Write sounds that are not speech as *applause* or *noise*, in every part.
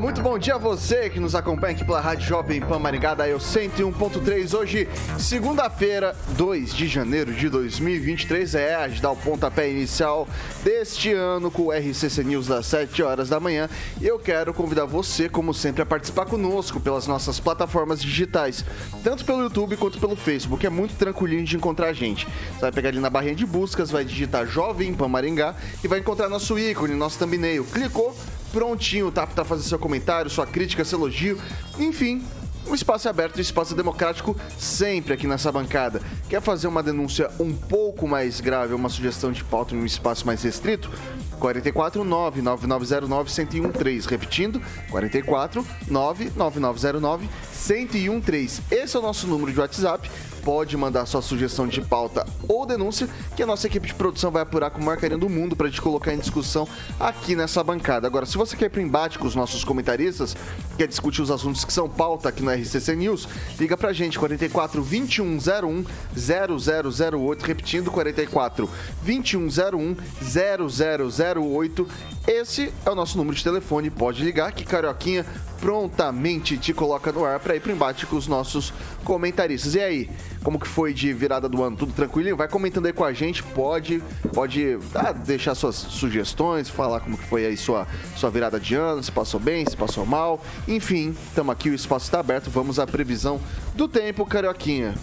muito bom dia a você que nos acompanha aqui pela Rádio Jovem Pan Maringá, da eu 101.3. Hoje, segunda-feira, 2 de janeiro de 2023, é a gente dá o pontapé inicial deste ano com o RCC News das 7 horas da manhã. E eu quero convidar você, como sempre, a participar conosco pelas nossas plataformas digitais, tanto pelo YouTube quanto pelo Facebook. É muito tranquilinho de encontrar a gente. Você vai pegar ali na barrinha de buscas, vai digitar Jovem Pan Maringá e vai encontrar nosso ícone, nosso thumbnail. Clicou, prontinho, tá? Pra fazer seu comentário, sua crítica, seu elogio. Enfim, um espaço aberto um espaço democrático sempre aqui nessa bancada. Quer fazer uma denúncia um pouco mais grave, uma sugestão de pauta em um espaço mais restrito? 44 99909 1013. Repetindo, 44 99909 1013. Esse é o nosso número de WhatsApp pode mandar sua sugestão de pauta ou denúncia, que a nossa equipe de produção vai apurar com o maior carinho do mundo para gente colocar em discussão aqui nessa bancada. Agora, se você quer ir para embate com os nossos comentaristas, quer discutir os assuntos que são pauta aqui no RCC News, liga para a gente, 44 2101 0008, repetindo, 44 2101 0008. Esse é o nosso número de telefone, pode ligar que Carioquinha prontamente te coloca no ar para ir para embate com os nossos comentaristas. E aí, como que foi de virada do ano? Tudo tranquilinho? Vai comentando aí com a gente, pode, pode ah, deixar suas sugestões, falar como que foi aí sua, sua virada de ano, se passou bem, se passou mal. Enfim, estamos aqui, o espaço está aberto, vamos à previsão do tempo, Carioquinha.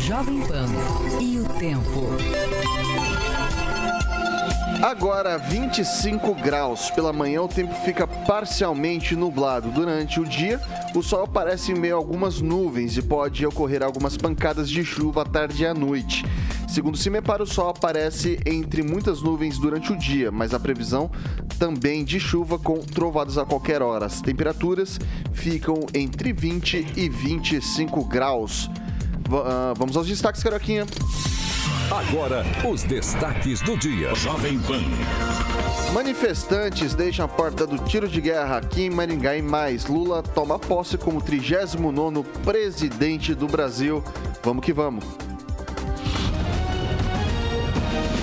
Jovem Pan e o tempo. Agora 25 graus. Pela manhã o tempo fica parcialmente nublado. Durante o dia, o sol aparece em meio a algumas nuvens e pode ocorrer algumas pancadas de chuva à tarde e à noite. Segundo o CIMEPAR, o sol aparece entre muitas nuvens durante o dia, mas a previsão também de chuva com trovadas a qualquer hora. As temperaturas ficam entre 20 e 25 graus. V uh, vamos aos destaques, Caroquinha. Agora, os destaques do dia. Jovem Pan. Manifestantes deixam a porta do tiro de guerra aqui em Maringá e mais. Lula toma posse como 39º presidente do Brasil. Vamos que vamos.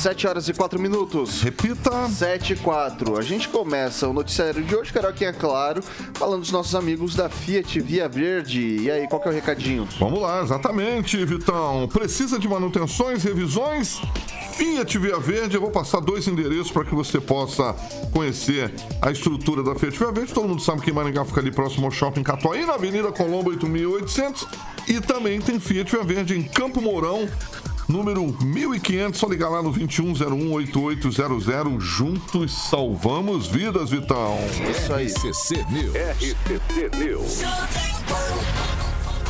7 horas e 4 minutos. Repita. 7 e 4. A gente começa o noticiário de hoje, Carol, é claro, falando dos nossos amigos da Fiat Via Verde. E aí, qual que é o recadinho? Vamos lá, exatamente, Vitão. Precisa de manutenções, revisões? Fiat Via Verde, eu vou passar dois endereços para que você possa conhecer a estrutura da Fiat Via Verde. Todo mundo sabe que Maringá fica ali próximo ao Shopping Catuaí, na Avenida Colombo 8800. E também tem Fiat Via Verde em Campo Mourão, número 1500. Só ligar lá no 21018800. Juntos salvamos vidas, Vitão. Isso aí. RCC News. RCC News.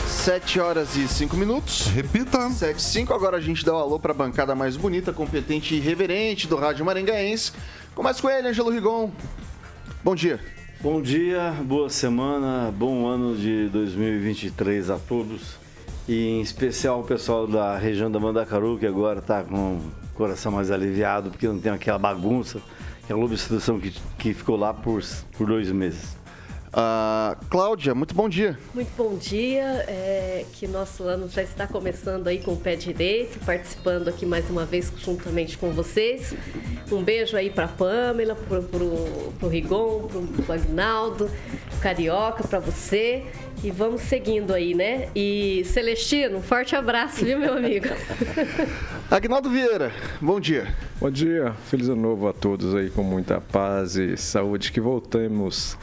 7 horas e 5 minutos. Repita. 7 e 5. Agora a gente dá o um alô para a bancada mais bonita, competente e reverente do Rádio Maringaense. Começa com ele, Angelo Rigon. Bom dia. Bom dia, boa semana, bom ano de 2023 a todos. E em especial o pessoal da região da Mandacaru, que agora está com o coração mais aliviado, porque não tem aquela bagunça, aquela obstrução que, que ficou lá por, por dois meses. Uh, Cláudia, muito bom dia. Muito bom dia. É, que nosso ano já está começando aí com o pé direito, participando aqui mais uma vez juntamente com vocês. Um beijo aí para Pamela, para o Rigon, para o Agnaldo, Carioca, para você. E vamos seguindo aí, né? E Celestino, um forte abraço, viu, meu amigo? *laughs* Agnaldo Vieira, bom dia. Bom dia, feliz ano novo a todos aí, com muita paz e saúde, que voltemos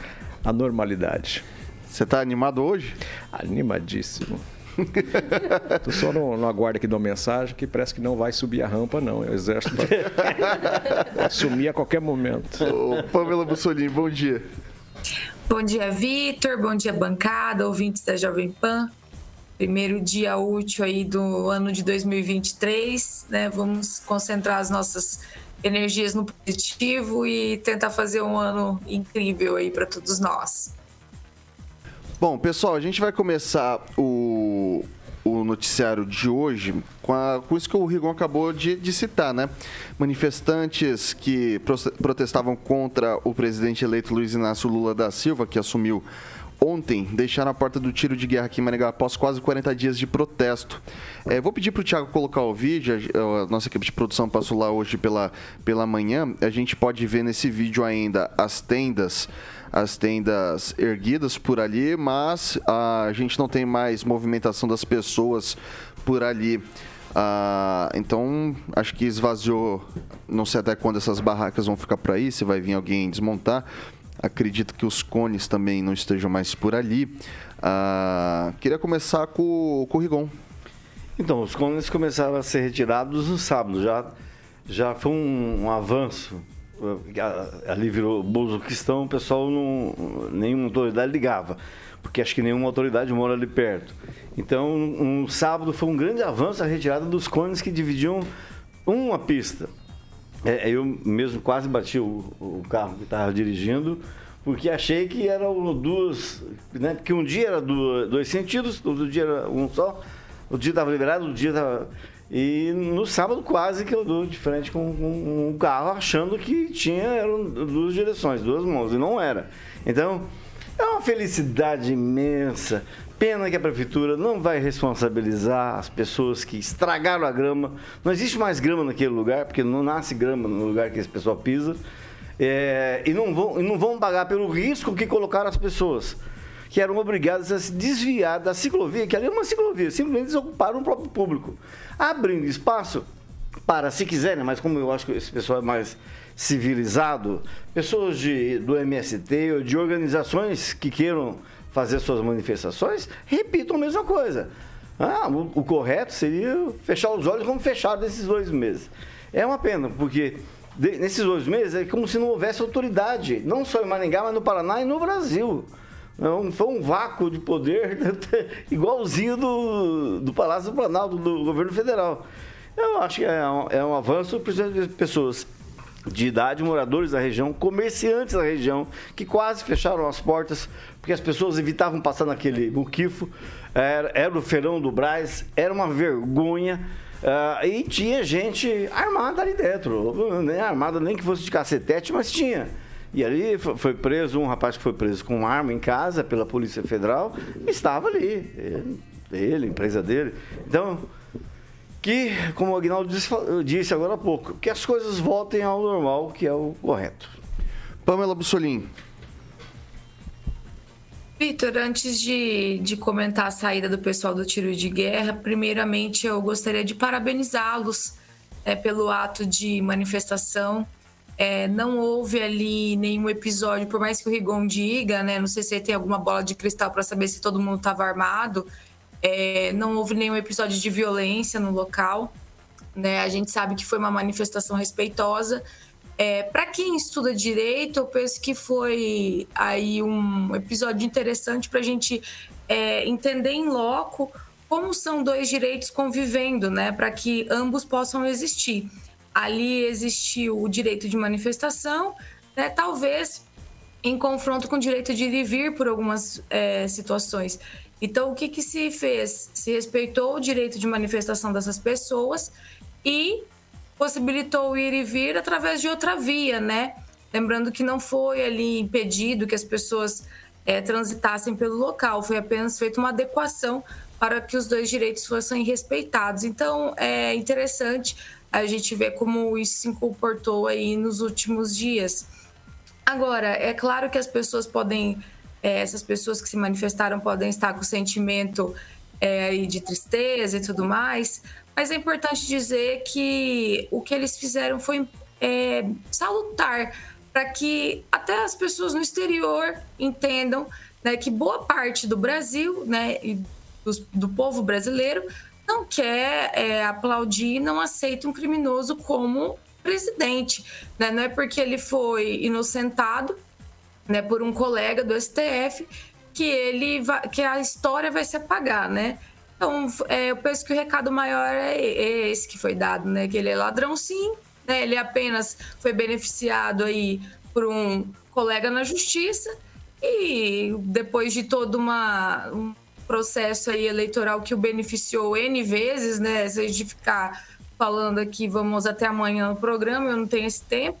a normalidade. Você está animado hoje? Animadíssimo. *laughs* Tô só no, no aguardo aqui de uma mensagem que parece que não vai subir a rampa, não. É o exército vai sumir a qualquer momento. Ô, Pamela Bussolini, bom dia. Bom dia, Vitor. Bom dia, bancada, ouvintes da Jovem Pan. Primeiro dia útil aí do ano de 2023, né? Vamos concentrar as nossas energias no positivo e tentar fazer um ano incrível aí para todos nós. Bom, pessoal, a gente vai começar o, o noticiário de hoje com, a, com isso que o Rigon acabou de, de citar, né? Manifestantes que protestavam contra o presidente eleito Luiz Inácio Lula da Silva, que assumiu ontem deixaram a porta do tiro de guerra aqui em Maringá após quase 40 dias de protesto. É, vou pedir para o Thiago colocar o vídeo, a, a, nossa equipe de produção passou lá hoje pela, pela manhã. A gente pode ver nesse vídeo ainda as tendas as tendas erguidas por ali, mas a gente não tem mais movimentação das pessoas por ali. Ah, então, acho que esvaziou. Não sei até quando essas barracas vão ficar por aí, se vai vir alguém desmontar. Acredito que os cones também não estejam mais por ali. Ah, queria começar com, com o Rigon. Então, os cones começaram a ser retirados no sábado. Já, já foi um, um avanço. Ali virou Bozuquistão, o pessoal não. nenhuma autoridade ligava. Porque acho que nenhuma autoridade mora ali perto. Então, um sábado foi um grande avanço a retirada dos cones que dividiam uma pista. É, eu mesmo quase bati o, o carro que estava dirigindo, porque achei que eram duas, né? Porque um dia era do, dois sentidos, outro dia era um só, o dia estava liberado, o dia estava. E no sábado quase que eu dou de frente com, com um carro achando que tinha eram duas direções, duas mãos, e não era. Então, é uma felicidade imensa Pena que a prefeitura não vai responsabilizar as pessoas que estragaram a grama. Não existe mais grama naquele lugar, porque não nasce grama no lugar que esse pessoal pisa. É, e, não vão, e não vão pagar pelo risco que colocaram as pessoas, que eram obrigadas a se desviar da ciclovia, que ali é uma ciclovia, simplesmente desocuparam o próprio público, abrindo espaço para, se quiserem, mas como eu acho que esse pessoal é mais civilizado, pessoas de, do MST ou de organizações que queiram fazer suas manifestações, repitam a mesma coisa. Ah, o, o, correto seria fechar os olhos como fecharam nesses dois meses. É uma pena, porque de, nesses dois meses é como se não houvesse autoridade, não só em Maringá, mas no Paraná e no Brasil. Não, foi um vácuo de poder *laughs* igualzinho do, do Palácio do Planalto, do governo federal. Eu acho que é um, é um avanço para as pessoas de idade, moradores da região, comerciantes da região, que quase fecharam as portas, porque as pessoas evitavam passar naquele muquifo. Era, era o feirão do Braz, era uma vergonha. Uh, e tinha gente armada ali dentro, nem armada nem que fosse de cacetete, mas tinha. E ali foi preso um rapaz que foi preso com uma arma em casa pela Polícia Federal, estava ali, ele, ele empresa dele. Então, que, como o Agnaldo disse, agora há pouco, que as coisas voltem ao normal, que é o correto. Pamela Bussolini. Vitor, antes de, de comentar a saída do pessoal do tiro de guerra, primeiramente eu gostaria de parabenizá-los é, pelo ato de manifestação. É, não houve ali nenhum episódio, por mais que o Rigon diga, né? Não sei se tem alguma bola de cristal para saber se todo mundo estava armado. É, não houve nenhum episódio de violência no local. Né? A gente sabe que foi uma manifestação respeitosa. É, Para quem estuda direito, eu penso que foi aí um episódio interessante para a gente é, entender em loco como são dois direitos convivendo, né? Para que ambos possam existir. Ali existiu o direito de manifestação, né? talvez em confronto com o direito de ir e vir por algumas é, situações. Então, o que, que se fez? Se respeitou o direito de manifestação dessas pessoas e possibilitou ir e vir através de outra via, né? Lembrando que não foi ali impedido que as pessoas é, transitassem pelo local. Foi apenas feita uma adequação para que os dois direitos fossem respeitados. Então, é interessante a gente ver como isso se comportou aí nos últimos dias. Agora, é claro que as pessoas podem, é, essas pessoas que se manifestaram podem estar com sentimento é, de tristeza e tudo mais, mas é importante dizer que o que eles fizeram foi é, salutar para que até as pessoas no exterior entendam né, que boa parte do Brasil, né, do, do povo brasileiro, não quer é, aplaudir, não aceita um criminoso como presidente. Né? Não é porque ele foi inocentado né, por um colega do STF que ele que a história vai se apagar, né? Então, é, eu penso que o recado maior é, é, esse que foi dado, né? Que ele é ladrão, sim, né? Ele apenas foi beneficiado aí por um colega na justiça e depois de todo uma, um processo aí eleitoral que o beneficiou N vezes, né? Se a gente ficar falando aqui, vamos até amanhã no programa, eu não tenho esse tempo,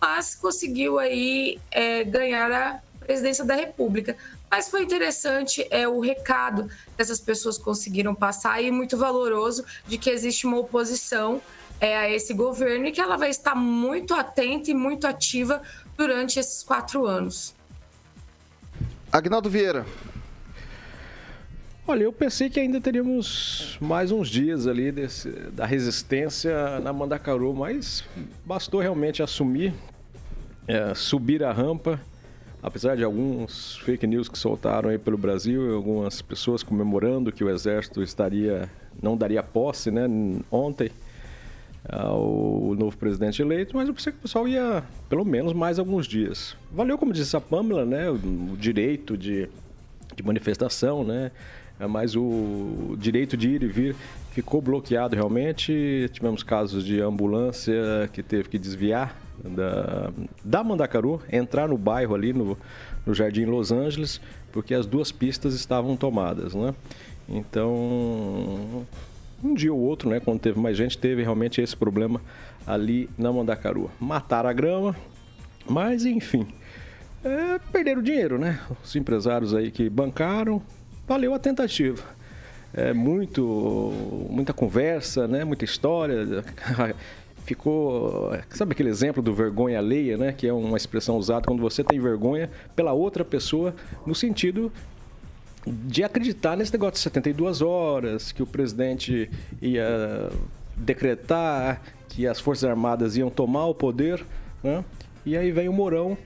mas conseguiu aí é, ganhar a presidência da República. Mas foi interessante é o recado que essas pessoas conseguiram passar e muito valoroso de que existe uma oposição é, a esse governo e que ela vai estar muito atenta e muito ativa durante esses quatro anos. Agnaldo Vieira, Olha, eu pensei que ainda teríamos mais uns dias ali desse, da resistência na Mandacaru, mas bastou realmente assumir, é, subir a rampa, apesar de alguns fake news que soltaram aí pelo Brasil, algumas pessoas comemorando que o exército estaria, não daria posse, né, ontem ao novo presidente eleito, mas eu pensei que o pessoal ia pelo menos mais alguns dias. Valeu, como disse a Pamela, né, o, o direito de, de manifestação, né, é, mas o direito de ir e vir ficou bloqueado realmente. Tivemos casos de ambulância que teve que desviar da, da Mandacaru, entrar no bairro ali no, no Jardim Los Angeles, porque as duas pistas estavam tomadas, né? Então, um dia ou outro, né, quando teve mais gente, teve realmente esse problema ali na Mandacaru. Mataram a grama, mas enfim, é, perderam dinheiro, né? Os empresários aí que bancaram, valeu a tentativa. É muito, muita conversa, né? Muita história. *laughs* Ficou, sabe aquele exemplo do vergonha alheia, né? Que é uma expressão usada quando você tem vergonha pela outra pessoa, no sentido de acreditar nesse negócio de 72 horas, que o presidente ia decretar que as Forças Armadas iam tomar o poder, né? E aí vem o Mourão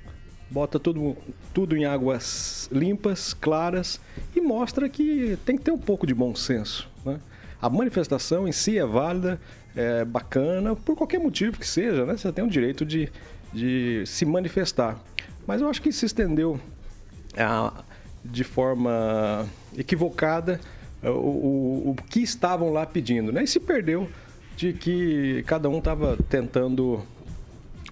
bota tudo, tudo em águas limpas, claras e mostra que tem que ter um pouco de bom senso. Né? A manifestação em si é válida, é bacana, por qualquer motivo que seja, né? você tem o direito de, de se manifestar. Mas eu acho que se estendeu a, de forma equivocada o, o, o que estavam lá pedindo, né? E se perdeu de que cada um estava tentando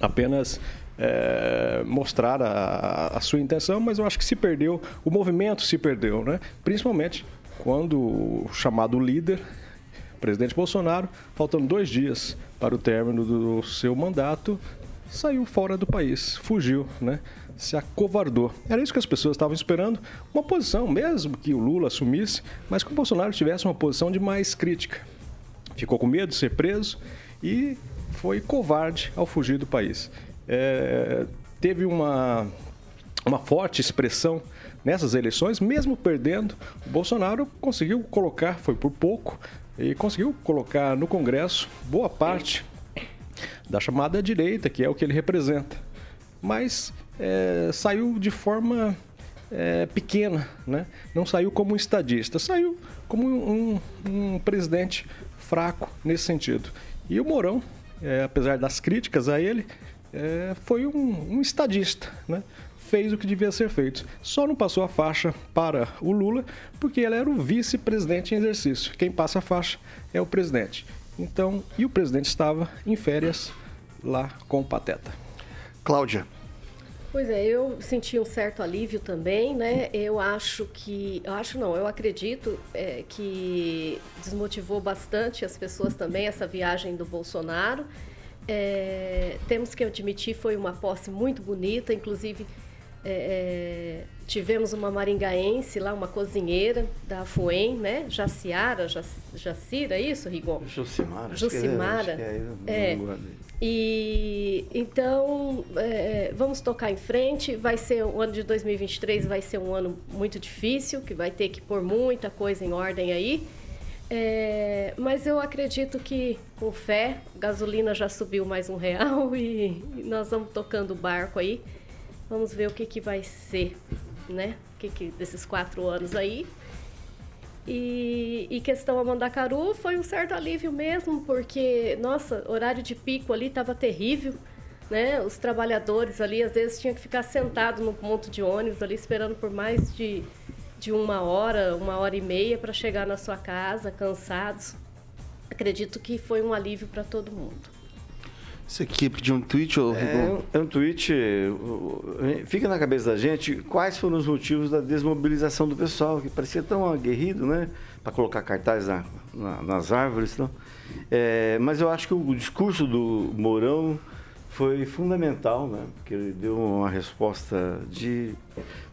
apenas é, mostrar a, a, sua intenção, mas eu acho que se perdeu, o movimento se perdeu, né? Principalmente quando o chamado líder, presidente Bolsonaro, faltando dois dias para o término do seu mandato, saiu fora do país, fugiu, né? Se acovardou. Era isso que as pessoas estavam esperando, uma posição, mesmo que o Lula assumisse, mas que o Bolsonaro tivesse uma posição de mais crítica. Ficou com medo de ser preso e foi covarde ao fugir do país é, teve uma, uma forte expressão nessas eleições, mesmo perdendo, o Bolsonaro conseguiu colocar, foi por pouco, e conseguiu colocar no Congresso boa parte da chamada direita, que é o que ele representa. Mas é, saiu de forma é, pequena, né? não saiu como um estadista, saiu como um, um, presidente fraco nesse sentido. E o Mourão, é, apesar das críticas a ele, é, foi um, um estadista, né? Fez o que devia ser feito. Só não passou a faixa para o Lula, porque ele era o vice-presidente em exercício. Quem passa a faixa é o presidente. Então, e o presidente estava em férias lá com o Pateta. Cláudia. Pois é, eu senti um certo alívio também, né? Eu acho que, eu acho não, eu acredito é, que desmotivou bastante as pessoas também essa viagem do Bolsonaro. É, temos que admitir, foi uma posse muito bonita, inclusive é, é, tivemos uma maringaense lá, uma cozinheira da FUEM, né? Jaciara, Jac, Jacira, é isso, Rigon? Jucimara. Jucimara. É, é, e então é, vamos tocar em frente. Vai ser o ano de 2023 vai ser um ano muito difícil, que vai ter que pôr muita coisa em ordem aí. É, mas eu acredito que com fé, gasolina já subiu mais um real e, *laughs* e nós vamos tocando o barco aí. Vamos ver o que, que vai ser, né? O que, que desses quatro anos aí. E, e questão a Mandacaru foi um certo alívio mesmo, porque, nossa, horário de pico ali estava terrível. Né? Os trabalhadores ali às vezes tinham que ficar sentado no ponto de ônibus ali esperando por mais de de uma hora, uma hora e meia para chegar na sua casa, cansados. Acredito que foi um alívio para todo mundo. Isso aqui pediu um tweet ou é, é um tweet. Fica na cabeça da gente quais foram os motivos da desmobilização do pessoal, que parecia tão aguerrido, né? Para colocar cartazes na, na, nas árvores. Não? É, mas eu acho que o discurso do Mourão foi fundamental, né? porque ele deu uma resposta de,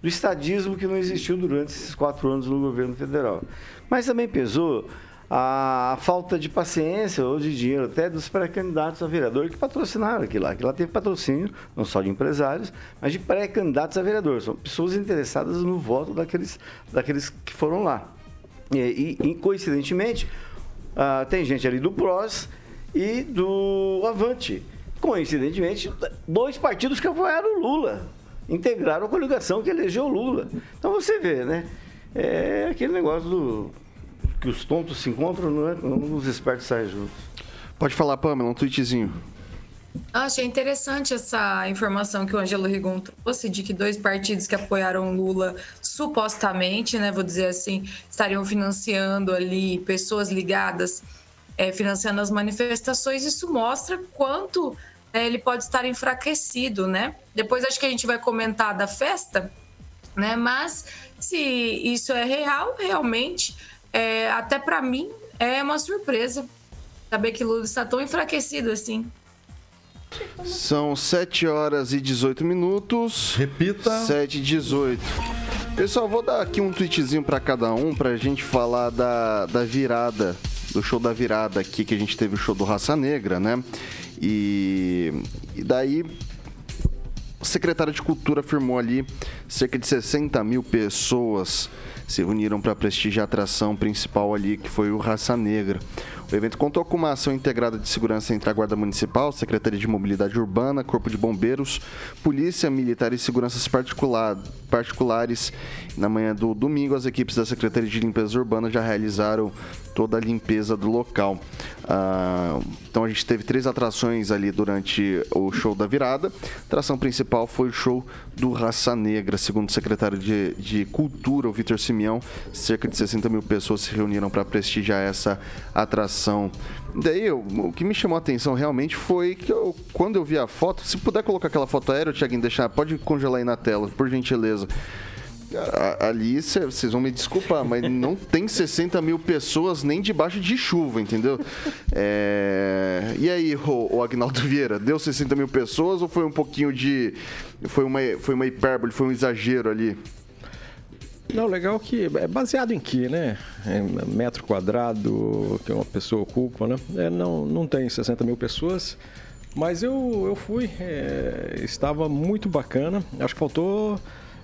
do estadismo que não existiu durante esses quatro anos no governo federal. Mas também pesou a, falta de paciência ou de dinheiro até dos pré-candidatos a vereador que patrocinaram aquilo lá. Aquilo lá teve patrocínio, não só de empresários, mas de pré-candidatos a vereador. São pessoas interessadas no voto daqueles, daqueles que foram lá. E, e coincidentemente, uh, tem gente ali do PROS e do Avante coincidentemente, dois partidos que apoiaram o Lula, integraram a coligação que elegeu o Lula. Então você vê, né? É aquele negócio do que os tontos se encontram, não é? Os espertos saem juntos. Pode falar, Pamela, um tweetzinho. Achei interessante essa informação que o Angelo Rigon trouxe de que dois partidos que apoiaram Lula supostamente, né, vou dizer assim, estariam financiando ali pessoas ligadas, é, financiando as manifestações. Isso mostra quanto é, ele pode estar enfraquecido, né? Depois acho que a gente vai comentar da festa, né? Mas se isso é real, realmente, é, até para mim é uma surpresa saber que Lula está tão enfraquecido assim. São 7 horas e 18 minutos. Repita. 7 e 18. Pessoal, vou dar aqui um tweetzinho para cada um pra gente falar da, da virada, do show da virada aqui, que a gente teve o show do Raça Negra, né? E, e daí o secretário de Cultura afirmou ali cerca de 60 mil pessoas se reuniram para prestigiar a atração principal ali, que foi o Raça Negra. O evento contou com uma ação integrada de segurança entre a Guarda Municipal, Secretaria de Mobilidade Urbana, Corpo de Bombeiros, Polícia Militar e Seguranças particular, Particulares. Na manhã do domingo, as equipes da Secretaria de Limpeza Urbana já realizaram toda a limpeza do local. Ah, então a gente teve três atrações ali durante o show da virada. A atração principal foi o show do Raça Negra, segundo o secretário de, de Cultura, o Vitor Simeão. Cerca de 60 mil pessoas se reuniram para prestigiar essa atração. Daí, eu, o que me chamou a atenção realmente foi que eu, quando eu vi a foto, se puder colocar aquela foto aérea, Tiaguinho, deixar, pode congelar aí na tela, por gentileza ali vocês vão me desculpar, mas *laughs* não tem 60 mil pessoas nem debaixo de chuva, entendeu? É... E aí, o, o Agnaldo Vieira, deu 60 mil pessoas ou foi um pouquinho de. Foi uma, foi uma hipérbole, foi um exagero ali? Não, legal que é baseado em que, né? Em metro quadrado que uma pessoa ocupa, né? É, não, não tem 60 mil pessoas, mas eu, eu fui, é, estava muito bacana. Acho que faltou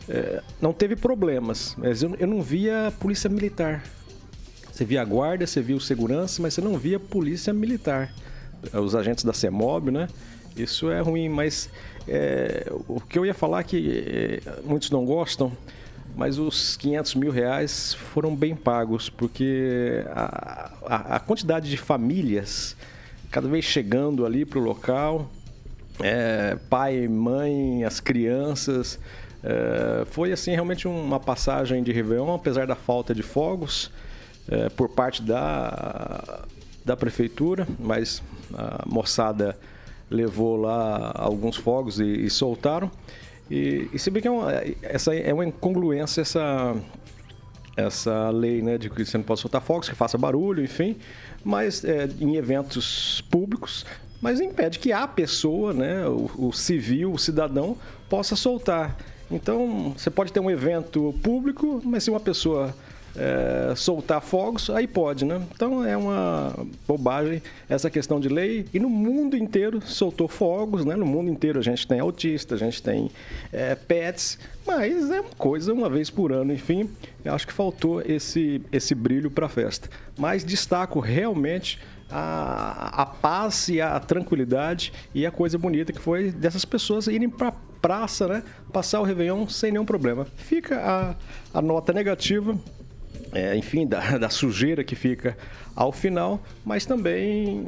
é, não teve problemas. Mas eu, eu não via polícia militar. Você via a guarda, você via o segurança, mas você não via polícia militar. Os agentes da CEMOB, né? Isso é ruim, mas é, o que eu ia falar é que é, muitos não gostam, mas os 500 mil reais foram bem pagos, porque a, a, a quantidade de famílias cada vez chegando ali para o local, é, pai, mãe, as crianças, é, foi assim realmente uma passagem de Réveillon, apesar da falta de fogos é, por parte da, da prefeitura, mas a moçada levou lá alguns fogos e, e soltaram. E, e se bem que é uma, essa é uma incongruência essa, essa lei né, de que você não pode soltar fogos, que faça barulho, enfim, mas é, em eventos públicos, mas impede que a pessoa, né, o, o civil, o cidadão, possa soltar. Então, você pode ter um evento público, mas se uma pessoa é, soltar fogos, aí pode, né? Então é uma bobagem essa questão de lei. E no mundo inteiro soltou fogos, né? No mundo inteiro a gente tem autista, a gente tem é, pets, mas é uma coisa uma vez por ano, enfim. Eu acho que faltou esse, esse brilho para a festa. Mas destaco realmente a, a paz e a tranquilidade e a coisa bonita que foi dessas pessoas irem para praça, né? Passar o Réveillon sem nenhum problema. Fica a, a nota negativa é, enfim, da, *laughs* da, sujeira que fica ao final, mas também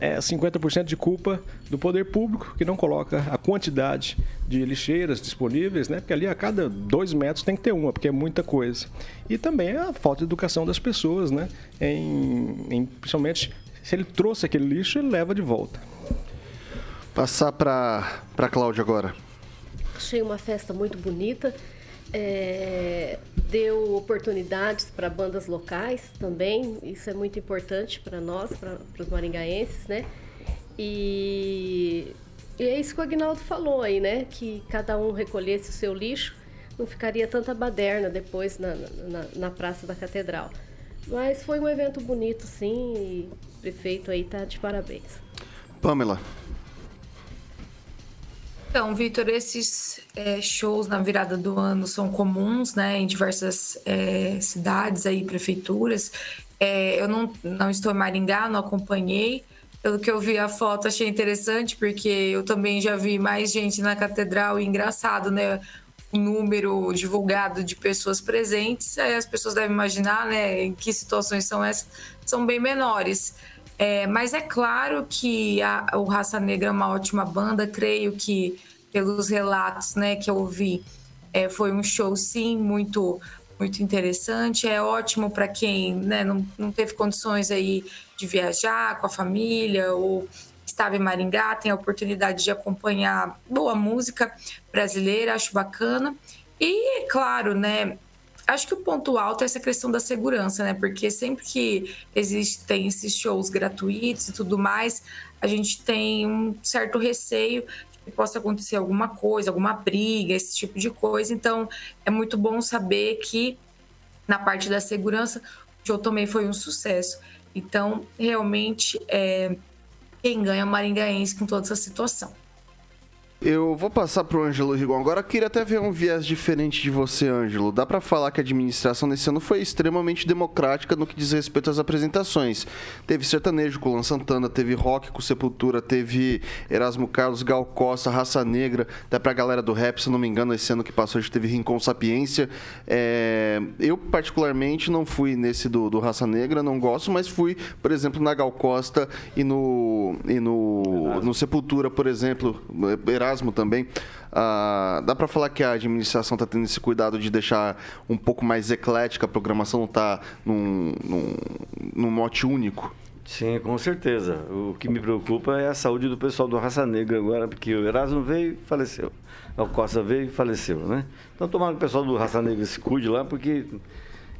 é 50% de culpa do poder público que não coloca a quantidade de lixeiras disponíveis, né? Porque ali a cada dois metros tem que ter uma, porque é muita coisa. E também a falta de educação das pessoas, né? Em, em principalmente se ele trouxe aquele lixo, ele leva de volta. Passar para para Cláudia agora. Achei uma festa muito bonita é, deu oportunidades para bandas locais também, isso é muito importante para nós, para os maringaenses, né? E, e é isso que o Agnaldo falou aí, né? Que cada um recolhesse o seu lixo, não ficaria tanta baderna depois na, na, na Praça da Catedral. Mas foi um evento bonito, sim, e o prefeito aí tá de parabéns. Pamela. Então, Vitor, esses é, shows na virada do ano são comuns, né, em diversas é, cidades aí, prefeituras. É, eu não, não estou em Maringá, não acompanhei. Pelo que eu vi a foto, achei interessante, porque eu também já vi mais gente na catedral e engraçado, né? O número divulgado de pessoas presentes, aí as pessoas devem imaginar, né, em que situações são essas, são bem menores. É, mas é claro que a, o Raça Negra é uma ótima banda, creio que pelos relatos né, que eu ouvi, é, foi um show sim muito muito interessante, é ótimo para quem né, não, não teve condições aí de viajar com a família ou estava em Maringá, tem a oportunidade de acompanhar boa música brasileira, acho bacana. E, claro, né, Acho que o ponto alto é essa questão da segurança, né? Porque sempre que existem esses shows gratuitos e tudo mais, a gente tem um certo receio que possa acontecer alguma coisa, alguma briga, esse tipo de coisa. Então, é muito bom saber que na parte da segurança, o show também foi um sucesso. Então, realmente, é, quem ganha é o Maringaense com toda essa situação. Eu vou passar pro Ângelo Rigon. Agora eu queria até ver um viés diferente de você, Ângelo. Dá para falar que a administração nesse ano foi extremamente democrática no que diz respeito às apresentações. Teve sertanejo com Lan Santana, teve rock com Sepultura, teve Erasmo Carlos, Gal Costa, Raça Negra, até pra galera do rap, se não me engano, esse ano que passou a gente teve Rincon Sapiência. É... Eu, particularmente, não fui nesse do, do Raça Negra, não gosto, mas fui, por exemplo, na Gal Costa e no, e no, no Sepultura, por exemplo. Erasmo Erasmo também. Ah, dá para falar que a administração está tendo esse cuidado de deixar um pouco mais eclética, a programação não está num, num, num mote único? Sim, com certeza. O que me preocupa é a saúde do pessoal do Raça Negra agora, porque o Erasmo veio e faleceu. O Costa veio e faleceu, né? Então, tomara que o pessoal do Raça Negra se cuide lá, porque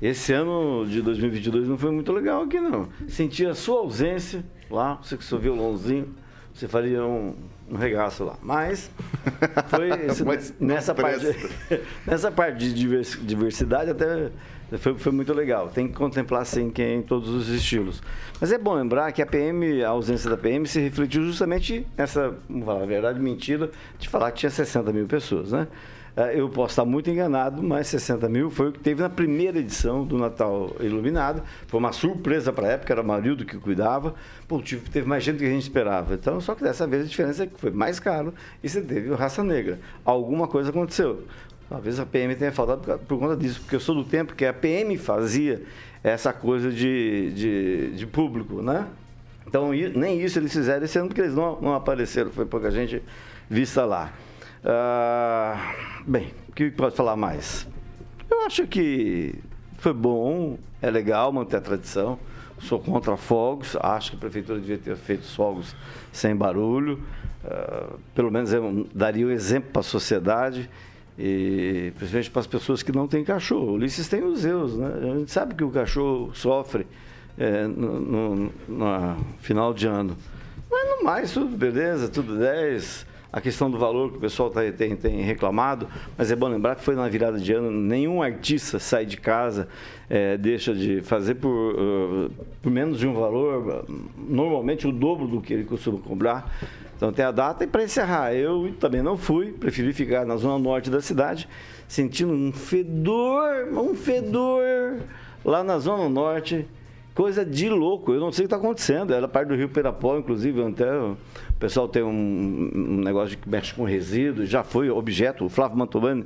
esse ano de 2022 não foi muito legal aqui, não. Senti a sua ausência lá, você com seu violãozinho, você faria um, um regaço lá. Mas *laughs* foi esse, Mas nessa, parte, *laughs* nessa parte de diversidade até foi, foi muito legal. Tem que contemplar sim quem é em todos os estilos. Mas é bom lembrar que a PM, a ausência da PM se refletiu justamente nessa, vamos falar a verdade, mentira, de falar que tinha 60 mil pessoas, né? É, eu posso estar muito enganado, mas 60 mil foi o que teve na primeira edição do Natal Iluminado. Foi uma surpresa para a época, era o Marildo que cuidava. Pô, teve mais gente do que a gente esperava. Então, só que dessa vez a diferença é que foi mais caro e você teve o Raça Negra. Alguma coisa aconteceu. Talvez a PM tenha faltado por conta disso, porque eu sou do tempo que a PM fazia essa coisa de, de, de público, né? Então, nem isso eles fizeram esse ano, porque eles não, não apareceram, foi pouca gente vista lá. Ah, bem, o que pode falar mais? Eu acho que foi bom, é legal manter a tradição. Sou contra fogos, acho que a prefeitura devia ter feito os fogos sem barulho. Uh, pelo menos eu daria o um exemplo para a sociedade e principalmente para as pessoas que não têm cachorro. Ulisses tem os Zeus, né? A gente sabe que o cachorro sofre é, no, no, no, final de ano. Mas no mais, tudo beleza, tudo 10 a questão do valor que o pessoal tá, tem, tem, reclamado, mas é bom lembrar que foi na virada de ano, nenhum artista sai de casa, é, deixa de fazer por, uh, por, menos de um valor, normalmente o dobro do que ele costuma cobrar. Então tem a data e para encerrar, eu também não fui, preferi ficar na zona norte da cidade, sentindo um fedor, um fedor lá na zona norte coisa de louco. Eu não sei o que está acontecendo. Era parte do Rio Perapó, inclusive, até o pessoal tem um, um negócio que mexe com resíduos, já foi objeto. O Flávio Mantovani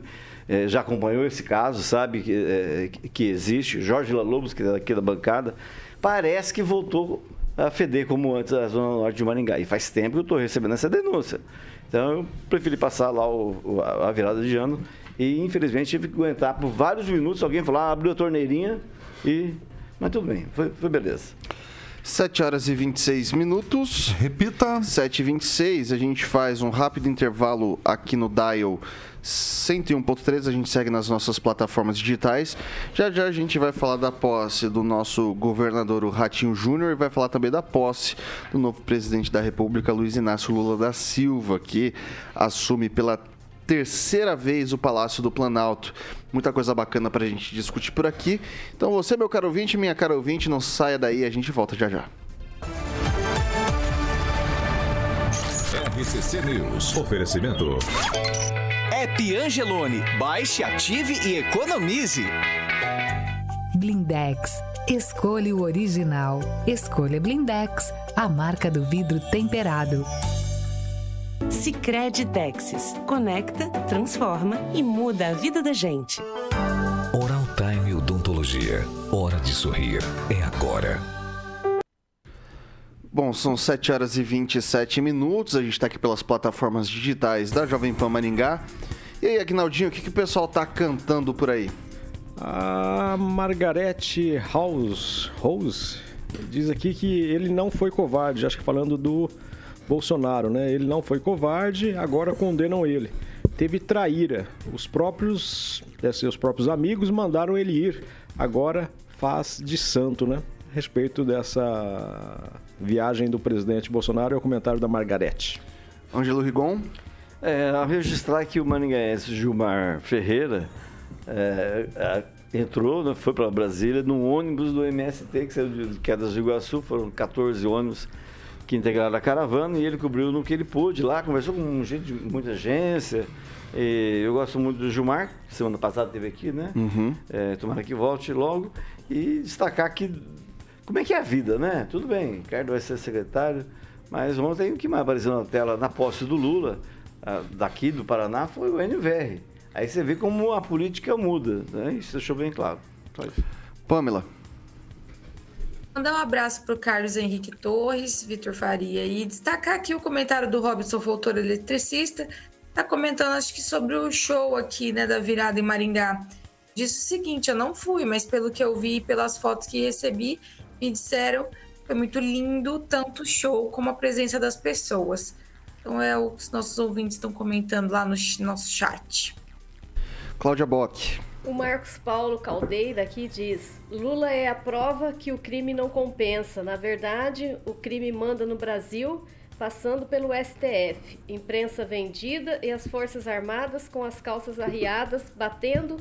eh, já acompanhou esse caso, sabe que, eh, que existe. Jorge Lalobos, que é daqui da bancada, parece que voltou a feder como antes a Zona Norte de Maringá. E faz tempo que eu estou recebendo essa denúncia. Então eu preferi passar lá o, a virada de ano e infelizmente tive que aguentar por vários minutos alguém falar, ah, abriu a torneirinha e mas tudo bem, foi, foi beleza. 7 horas e 26 minutos. Repita. 7 e 26 a gente faz um rápido intervalo aqui no Dial 101.3. A gente segue nas nossas plataformas digitais. Já já a gente vai falar da posse do nosso governador, o Ratinho Júnior, e vai falar também da posse do novo presidente da República, Luiz Inácio Lula da Silva, que assume pela terceira vez o Palácio do Planalto. Muita coisa bacana para a gente discutir por aqui. Então você, meu caro ouvinte, minha cara ouvinte, não saia daí, a gente volta já já. RCC News. Oferecimento. App Angelone. Baixe, ative e economize. Blindex. Escolha o original. Escolha Blindex, a marca do vidro temperado. Sicredi Texas. Conecta, transforma e muda a vida da gente. Oral Time Odontologia. Hora de sorrir. É agora. Bom, são 7 horas e 27 minutos. A gente está aqui pelas plataformas digitais da Jovem Pan Maringá. E aí, Agnaldinho, o que, que o pessoal tá cantando por aí? A Margarete House, House diz aqui que ele não foi covarde, acho que falando do Bolsonaro, né? Ele não foi covarde, agora condenam ele. Teve traíra. Os próprios, é, seus próprios amigos mandaram ele ir. Agora faz de santo, né? A respeito dessa viagem do presidente Bolsonaro é o comentário da Margarete. Ângelo Rigon. É, ao registrar que o maningaense Gilmar Ferreira é, é, entrou, né, foi para Brasília, num ônibus do MST, que saiu de Quedas de Iguaçu, foram 14 ônibus que integraram a caravana e ele cobriu no que ele pôde lá, conversou com gente de muita agência. eu gosto muito do Gilmar, semana passada teve aqui, né? Uhum. É, tomara que volte logo. E destacar que como é que é a vida, né? Tudo bem, Ricardo vai ser secretário, mas ontem o que mais apareceu na tela na posse do Lula, daqui do Paraná, foi o NVR. Aí você vê como a política muda, né? Isso deixou bem claro. Pamela. Mandar um abraço para o Carlos Henrique Torres, Vitor Faria e destacar aqui o comentário do Robson Voltor, eletricista. Está comentando, acho que sobre o show aqui, né, da virada em Maringá. Disse o seguinte: eu não fui, mas pelo que eu vi pelas fotos que recebi, me disseram foi muito lindo, tanto o show como a presença das pessoas. Então é o que os nossos ouvintes estão comentando lá no nosso chat. Cláudia Bock. O Marcos Paulo Caldeira aqui diz: Lula é a prova que o crime não compensa. Na verdade, o crime manda no Brasil, passando pelo STF, imprensa vendida e as Forças Armadas com as calças arriadas, batendo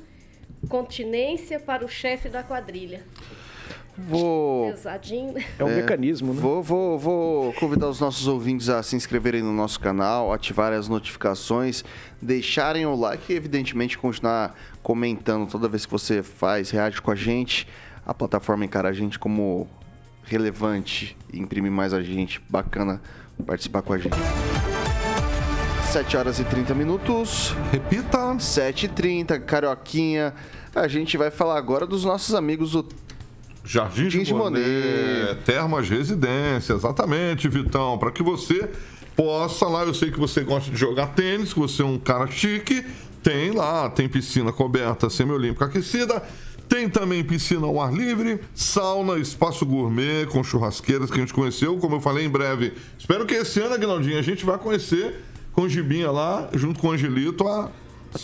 continência para o chefe da quadrilha. Vou. Pesadinho. É um é, mecanismo, né? Vou, vou, vou convidar os nossos ouvintes a se inscreverem no nosso canal, ativarem as notificações, deixarem o like e, evidentemente, continuar comentando toda vez que você faz, reage com a gente. A plataforma encara a gente como relevante e imprime mais a gente. Bacana participar com a gente. 7 horas e 30 minutos. Repita. 7 e 30, Carioquinha. A gente vai falar agora dos nossos amigos do Jardim de, Monet, Monet, Termas Residência, exatamente, Vitão, para que você possa lá, eu sei que você gosta de jogar tênis, que você é um cara chique, tem lá, tem piscina coberta semiolímpica aquecida, tem também piscina ao ar livre, sauna, espaço gourmet com churrasqueiras que a gente conheceu, como eu falei em breve. Espero que esse ano, Aguinaldinho, a gente vai conhecer com o Gibinha lá, junto com o Angelito, a,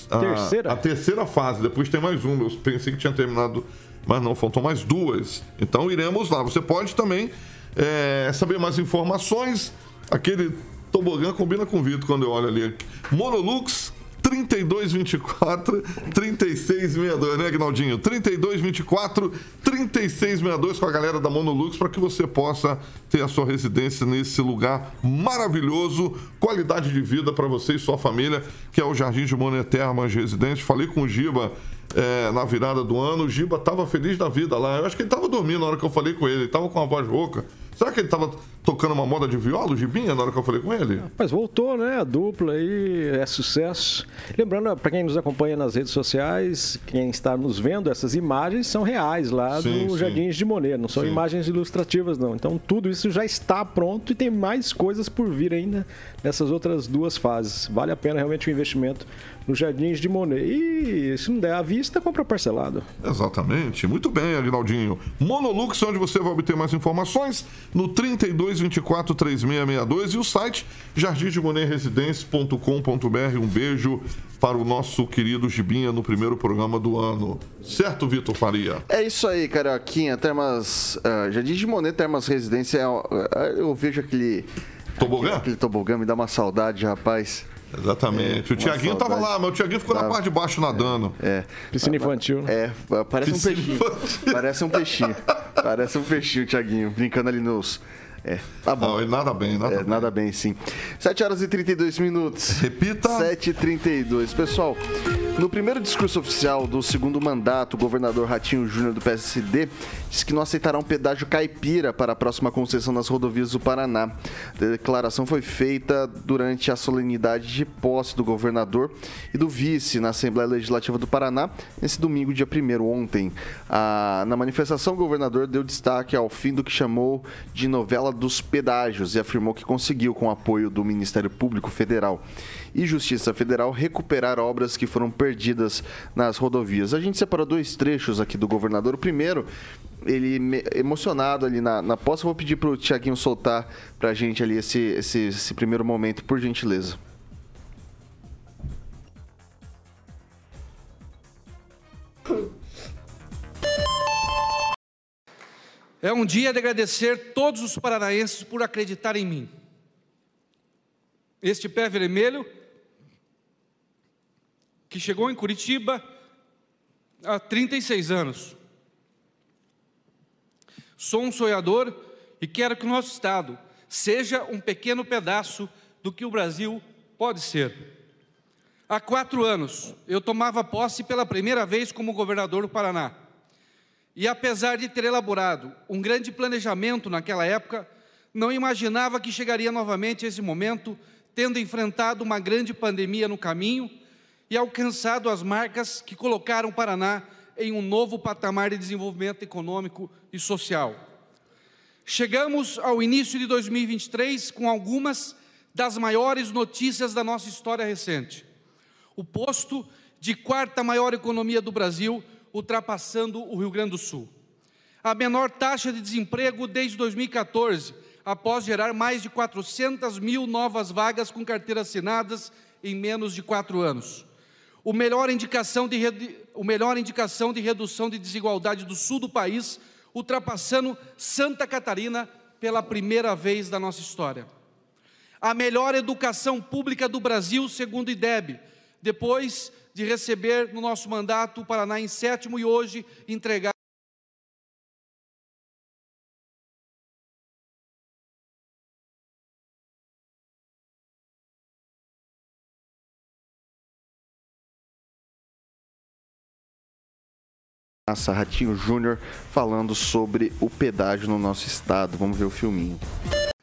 a, terceira? a terceira fase. Depois tem mais uma. Eu pensei que tinha terminado mas não, faltam mais duas. Então iremos lá. Você pode também é, saber mais informações, aquele Tobogã combina com o Vitor quando eu olho ali. Monolux 3224 3662, né, Agnaldinho? 3224 3662 com a galera da Monolux para que você possa ter a sua residência nesse lugar maravilhoso, qualidade de vida para você e sua família, que é o Jardim de Monetermas Residente. Falei com o Giba é, na virada do ano, o Giba tava feliz da vida lá. Eu acho que ele tava dormindo na hora que eu falei com ele, ele tava com uma voz rouca. Será que ele tava tocando uma moda de viola, o Gibinha, na hora que eu falei com ele? Mas voltou, né? A dupla aí é sucesso. Lembrando, para quem nos acompanha nas redes sociais, quem está nos vendo, essas imagens são reais lá sim, do sim. Jardins de Monet, não são sim. imagens ilustrativas, não. Então tudo isso já está pronto e tem mais coisas por vir ainda nessas outras duas fases. Vale a pena realmente o investimento nos Jardins de Monet. E se não der à vista, compra parcelado. Exatamente. Muito bem, Aguinaldinho. Monolux, onde você vai obter mais informações, no 32243662 e o site jardimdemonerresidência.com.br. Um beijo para o nosso querido Gibinha no primeiro programa do ano. Certo, Vitor Faria? É isso aí, Carioquinha. Termas, uh, Jardim de Monet, Termas Residência, uh, eu vejo aquele... Tobogã? Aquele, aquele tobogã me dá uma saudade, rapaz. Exatamente. É, o Tiaguinho tava lá, mas o Tiaguinho ficou na parte de baixo nadando. É. Piscina infantil. É, parece Piscina um peixinho. Infantil. Parece um peixinho. parece um peixinho, Tiaguinho, brincando ali nos é, tá bom. Não, nada bem, nada é, bem. Nada bem, sim. 7 horas e 32 minutos. Repita. 7 e 32. Pessoal, no primeiro discurso oficial do segundo mandato, o governador Ratinho Júnior do PSD disse que não aceitará um pedágio caipira para a próxima concessão nas rodovias do Paraná. A declaração foi feita durante a solenidade de posse do governador e do vice na Assembleia Legislativa do Paraná, nesse domingo, dia 1 ontem. Ah, na manifestação, o governador deu destaque ao fim do que chamou de novela dos pedágios e afirmou que conseguiu, com o apoio do Ministério Público Federal e Justiça Federal, recuperar obras que foram perdidas nas rodovias. A gente separou dois trechos aqui do governador. O primeiro, ele emocionado ali na, na posse. Eu vou pedir para o Tiaguinho soltar para a gente ali esse, esse, esse primeiro momento, por gentileza. É um dia de agradecer todos os paranaenses por acreditar em mim. Este pé vermelho, que chegou em Curitiba há 36 anos. Sou um sonhador e quero que o nosso Estado seja um pequeno pedaço do que o Brasil pode ser. Há quatro anos, eu tomava posse pela primeira vez como governador do Paraná. E apesar de ter elaborado um grande planejamento naquela época, não imaginava que chegaria novamente esse momento, tendo enfrentado uma grande pandemia no caminho e alcançado as marcas que colocaram o Paraná em um novo patamar de desenvolvimento econômico e social. Chegamos ao início de 2023 com algumas das maiores notícias da nossa história recente. O posto de quarta maior economia do Brasil ultrapassando o Rio Grande do Sul. A menor taxa de desemprego desde 2014, após gerar mais de 400 mil novas vagas com carteiras assinadas em menos de quatro anos. O melhor, indicação de, o melhor indicação de redução de desigualdade do sul do país, ultrapassando Santa Catarina pela primeira vez da nossa história. A melhor educação pública do Brasil, segundo o IDEB, depois de receber no nosso mandato o Paraná em sétimo e hoje entregar. Ratinho Júnior falando sobre o pedágio no nosso estado. Vamos ver o filminho.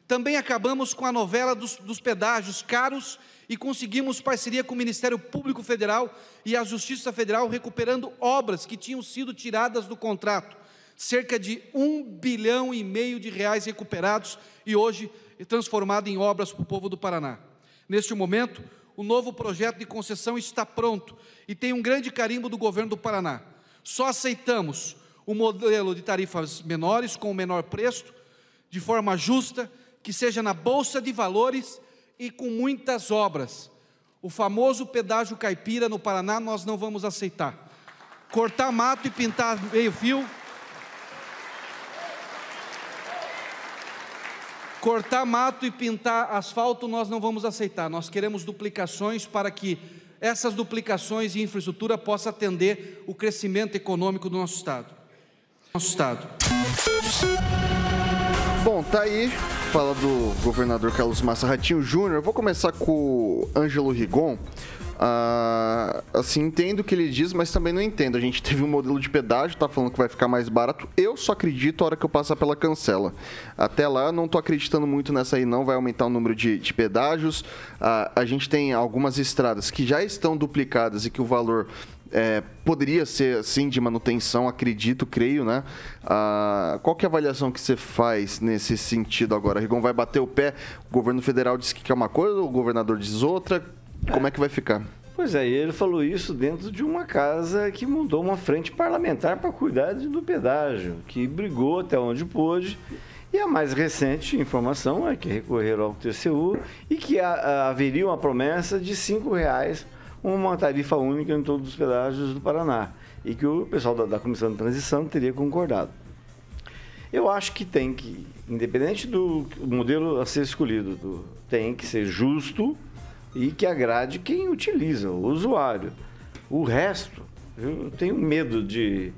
Também acabamos com a novela dos, dos pedágios caros e conseguimos parceria com o Ministério Público Federal e a Justiça Federal, recuperando obras que tinham sido tiradas do contrato. Cerca de um bilhão e meio de reais recuperados e hoje transformado em obras para o povo do Paraná. Neste momento, o novo projeto de concessão está pronto e tem um grande carimbo do governo do Paraná. Só aceitamos o modelo de tarifas menores, com o menor preço, de forma justa, que seja na Bolsa de Valores e com muitas obras. O famoso pedágio caipira no Paraná nós não vamos aceitar. Cortar mato e pintar meio fio. Cortar mato e pintar asfalto nós não vamos aceitar. Nós queremos duplicações para que essas duplicações e infraestrutura possam atender o crescimento econômico do nosso estado. Nosso estado. Bom, tá aí. Fala do governador Carlos Massa Ratinho Júnior. Vou começar com o Ângelo Rigon. Ah, assim, entendo o que ele diz, mas também não entendo. A gente *laughs* teve um modelo de pedágio, tá falando que vai ficar mais barato. Eu só acredito a hora que eu passar pela cancela. Até lá, não tô acreditando muito nessa aí, não. Vai aumentar o número de, de pedágios. Ah, a gente tem algumas estradas que já estão duplicadas e que o valor é, poderia ser sim de manutenção, acredito, creio, né? Ah, qual que é a avaliação que você faz nesse sentido agora? Rigon vai bater o pé, o governo federal diz que quer uma coisa, o governador diz outra. Como é que vai ficar? Pois é, ele falou isso dentro de uma casa que montou uma frente parlamentar para cuidar do pedágio, que brigou até onde pôde. E a mais recente informação é que recorreram ao TCU e que haveria uma promessa de R$ reais uma tarifa única em todos os pedágios do Paraná e que o pessoal da, da Comissão de Transição teria concordado. Eu acho que tem que, independente do modelo a ser escolhido, do, tem que ser justo e que agrade quem utiliza, o usuário. O resto, eu tenho medo de,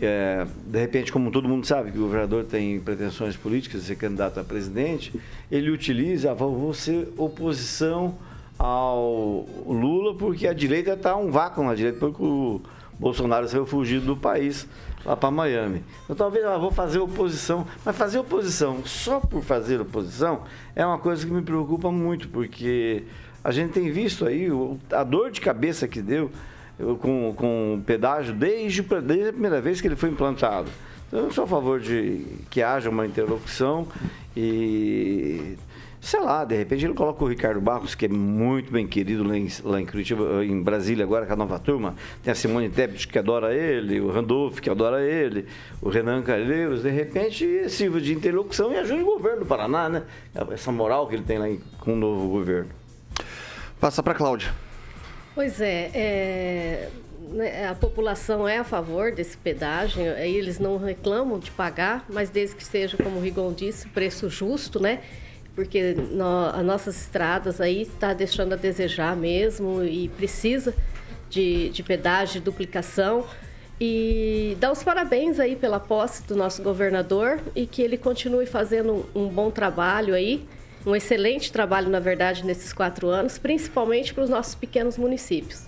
é, de repente, como todo mundo sabe que o governador tem pretensões políticas de ser candidato a presidente, ele utiliza, ah, vou ser oposição ao Lula porque a direita está um vácuo na direita, porque o Bolsonaro saiu fugido do país lá para Miami. Então talvez eu vou fazer oposição, mas fazer oposição só por fazer oposição é uma coisa que me preocupa muito, porque a gente tem visto aí a dor de cabeça que deu com, com o pedágio desde, desde a primeira vez que ele foi implantado. Então, eu sou a favor de que haja uma interlocução e sei lá, de repente ele coloca o Ricardo Barros, que é muito bem querido lá em, lá em Curitiba, em Brasília agora com a nova turma. Tem a Simone Tebet que adora ele, o Randolph que adora ele, o Renan Calheiros, de repente sirva de interlocução e ajuda o governo do Paraná, né? Essa moral que ele tem lá com o novo governo. Passa para Cláudia. Pois é, é, né, a população é a favor desse pedágio, eles não reclamam de pagar, mas desde que seja, como o Rigon disse, preço justo, né? porque no, as nossas estradas aí está deixando a desejar mesmo e precisa de, de pedágio, de duplicação. E dar os parabéns aí pela posse do nosso governador e que ele continue fazendo um bom trabalho aí, um excelente trabalho, na verdade, nesses quatro anos, principalmente para os nossos pequenos municípios.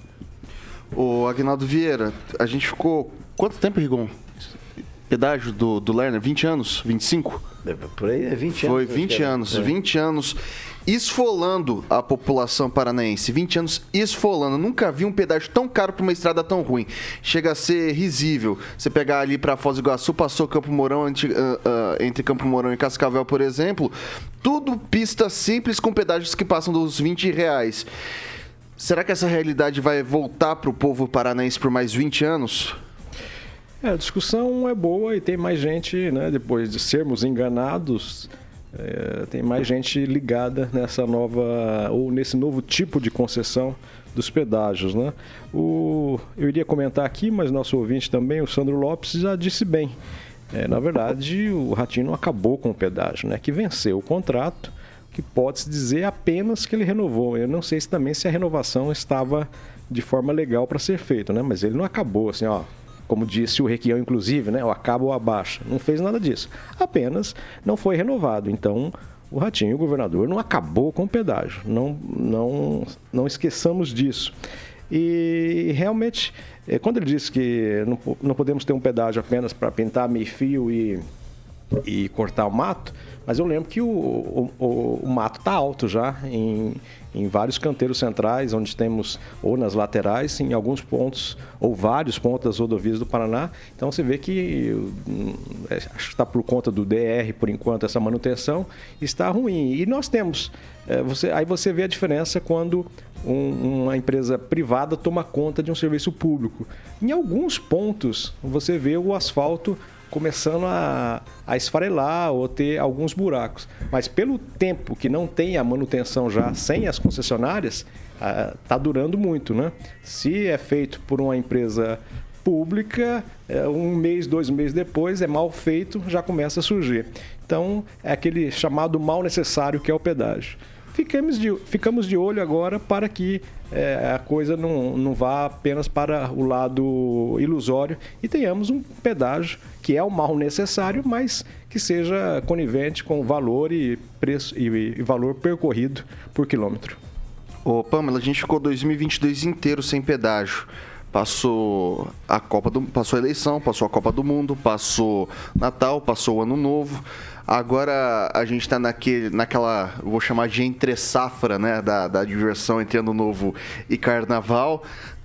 O Agnaldo Vieira, a gente ficou quanto tempo, Rigon? Pedágio do, do Lerner? 20 anos? 25? É, por aí é 20 anos. Foi 20 anos, é. 20 anos esfolando a população paranaense. 20 anos esfolando. Nunca vi um pedágio tão caro para uma estrada tão ruim. Chega a ser risível. Você pegar ali para Foz do Iguaçu, passou Campo Mourão entre, uh, uh, entre Campo Mourão e Cascavel, por exemplo. Tudo pista simples com pedágios que passam dos 20 reais. Será que essa realidade vai voltar para o povo paranaense por mais 20 anos? É, a discussão é boa e tem mais gente, né, depois de sermos enganados, é, tem mais gente ligada nessa nova ou nesse novo tipo de concessão dos pedágios, né? O, eu iria comentar aqui, mas nosso ouvinte também, o Sandro Lopes, já disse bem. É, na verdade, o Ratinho não acabou com o pedágio, né? Que venceu o contrato, que pode-se dizer apenas que ele renovou. Eu não sei se também se a renovação estava de forma legal para ser feita, né? Mas ele não acabou assim, ó como disse o Requião, inclusive, né? O acaba ou abaixa. Não fez nada disso. Apenas não foi renovado. Então, o Ratinho, o governador, não acabou com o pedágio. Não, não, não esqueçamos disso. E realmente, eh, quando ele disse que não, não podemos ter um pedágio apenas para pintar meio fio e, e cortar o mato, mas eu lembro que o, o, o mato está alto já em, em vários canteiros centrais, onde temos, ou nas laterais, em alguns pontos, ou vários pontos das rodovias do Paraná. Então você vê que, hum, é, acho que está por conta do DR, por enquanto, essa manutenção está ruim. E nós temos, é, você, aí você vê a diferença quando um, uma empresa privada toma conta de um serviço público. Em alguns pontos, você vê o asfalto começando a, a esfarelar ou ter alguns buracos. Mas pelo tempo que não tem a manutenção já sem as concessionárias, está durando muito, né? Se é feito por uma empresa pública, é, um mês, dois meses depois, é mal feito, já começa a surgir. Então, é aquele chamado mal necessário que é o pedágio. Ficamos de, ficamos de olho agora para que é, a coisa não, não vá apenas para o lado ilusório e tenhamos um pedágio que é o mal necessário, mas que seja conivente com valor e preço e, e valor percorrido por quilômetro. Ô, Pamela, a gente ficou 2022 inteiro sem pedágio. Passou a Copa do, passou a eleição, passou a Copa do Mundo, passou Natal, passou o Ano Novo. Agora a gente está naquela, vou chamar de entre safra, né, da, da diversão entre Ano Novo e Carnaval.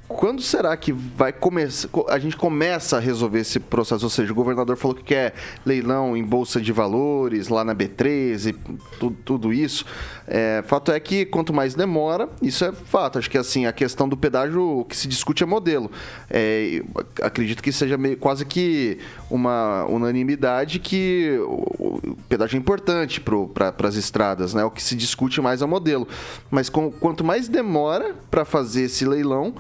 Quando será que vai começar? A gente começa a resolver esse processo? Ou seja, o governador falou que quer leilão em bolsa de valores lá na B13, tudo, tudo isso. É, fato é que quanto mais demora, isso é fato. Acho que assim a questão do pedágio o que se discute é modelo. É, acredito que seja meio, quase que uma unanimidade que o, pedágio é importante para as estradas, né? O que se discute mais é o modelo. Mas com, quanto mais demora para fazer esse leilão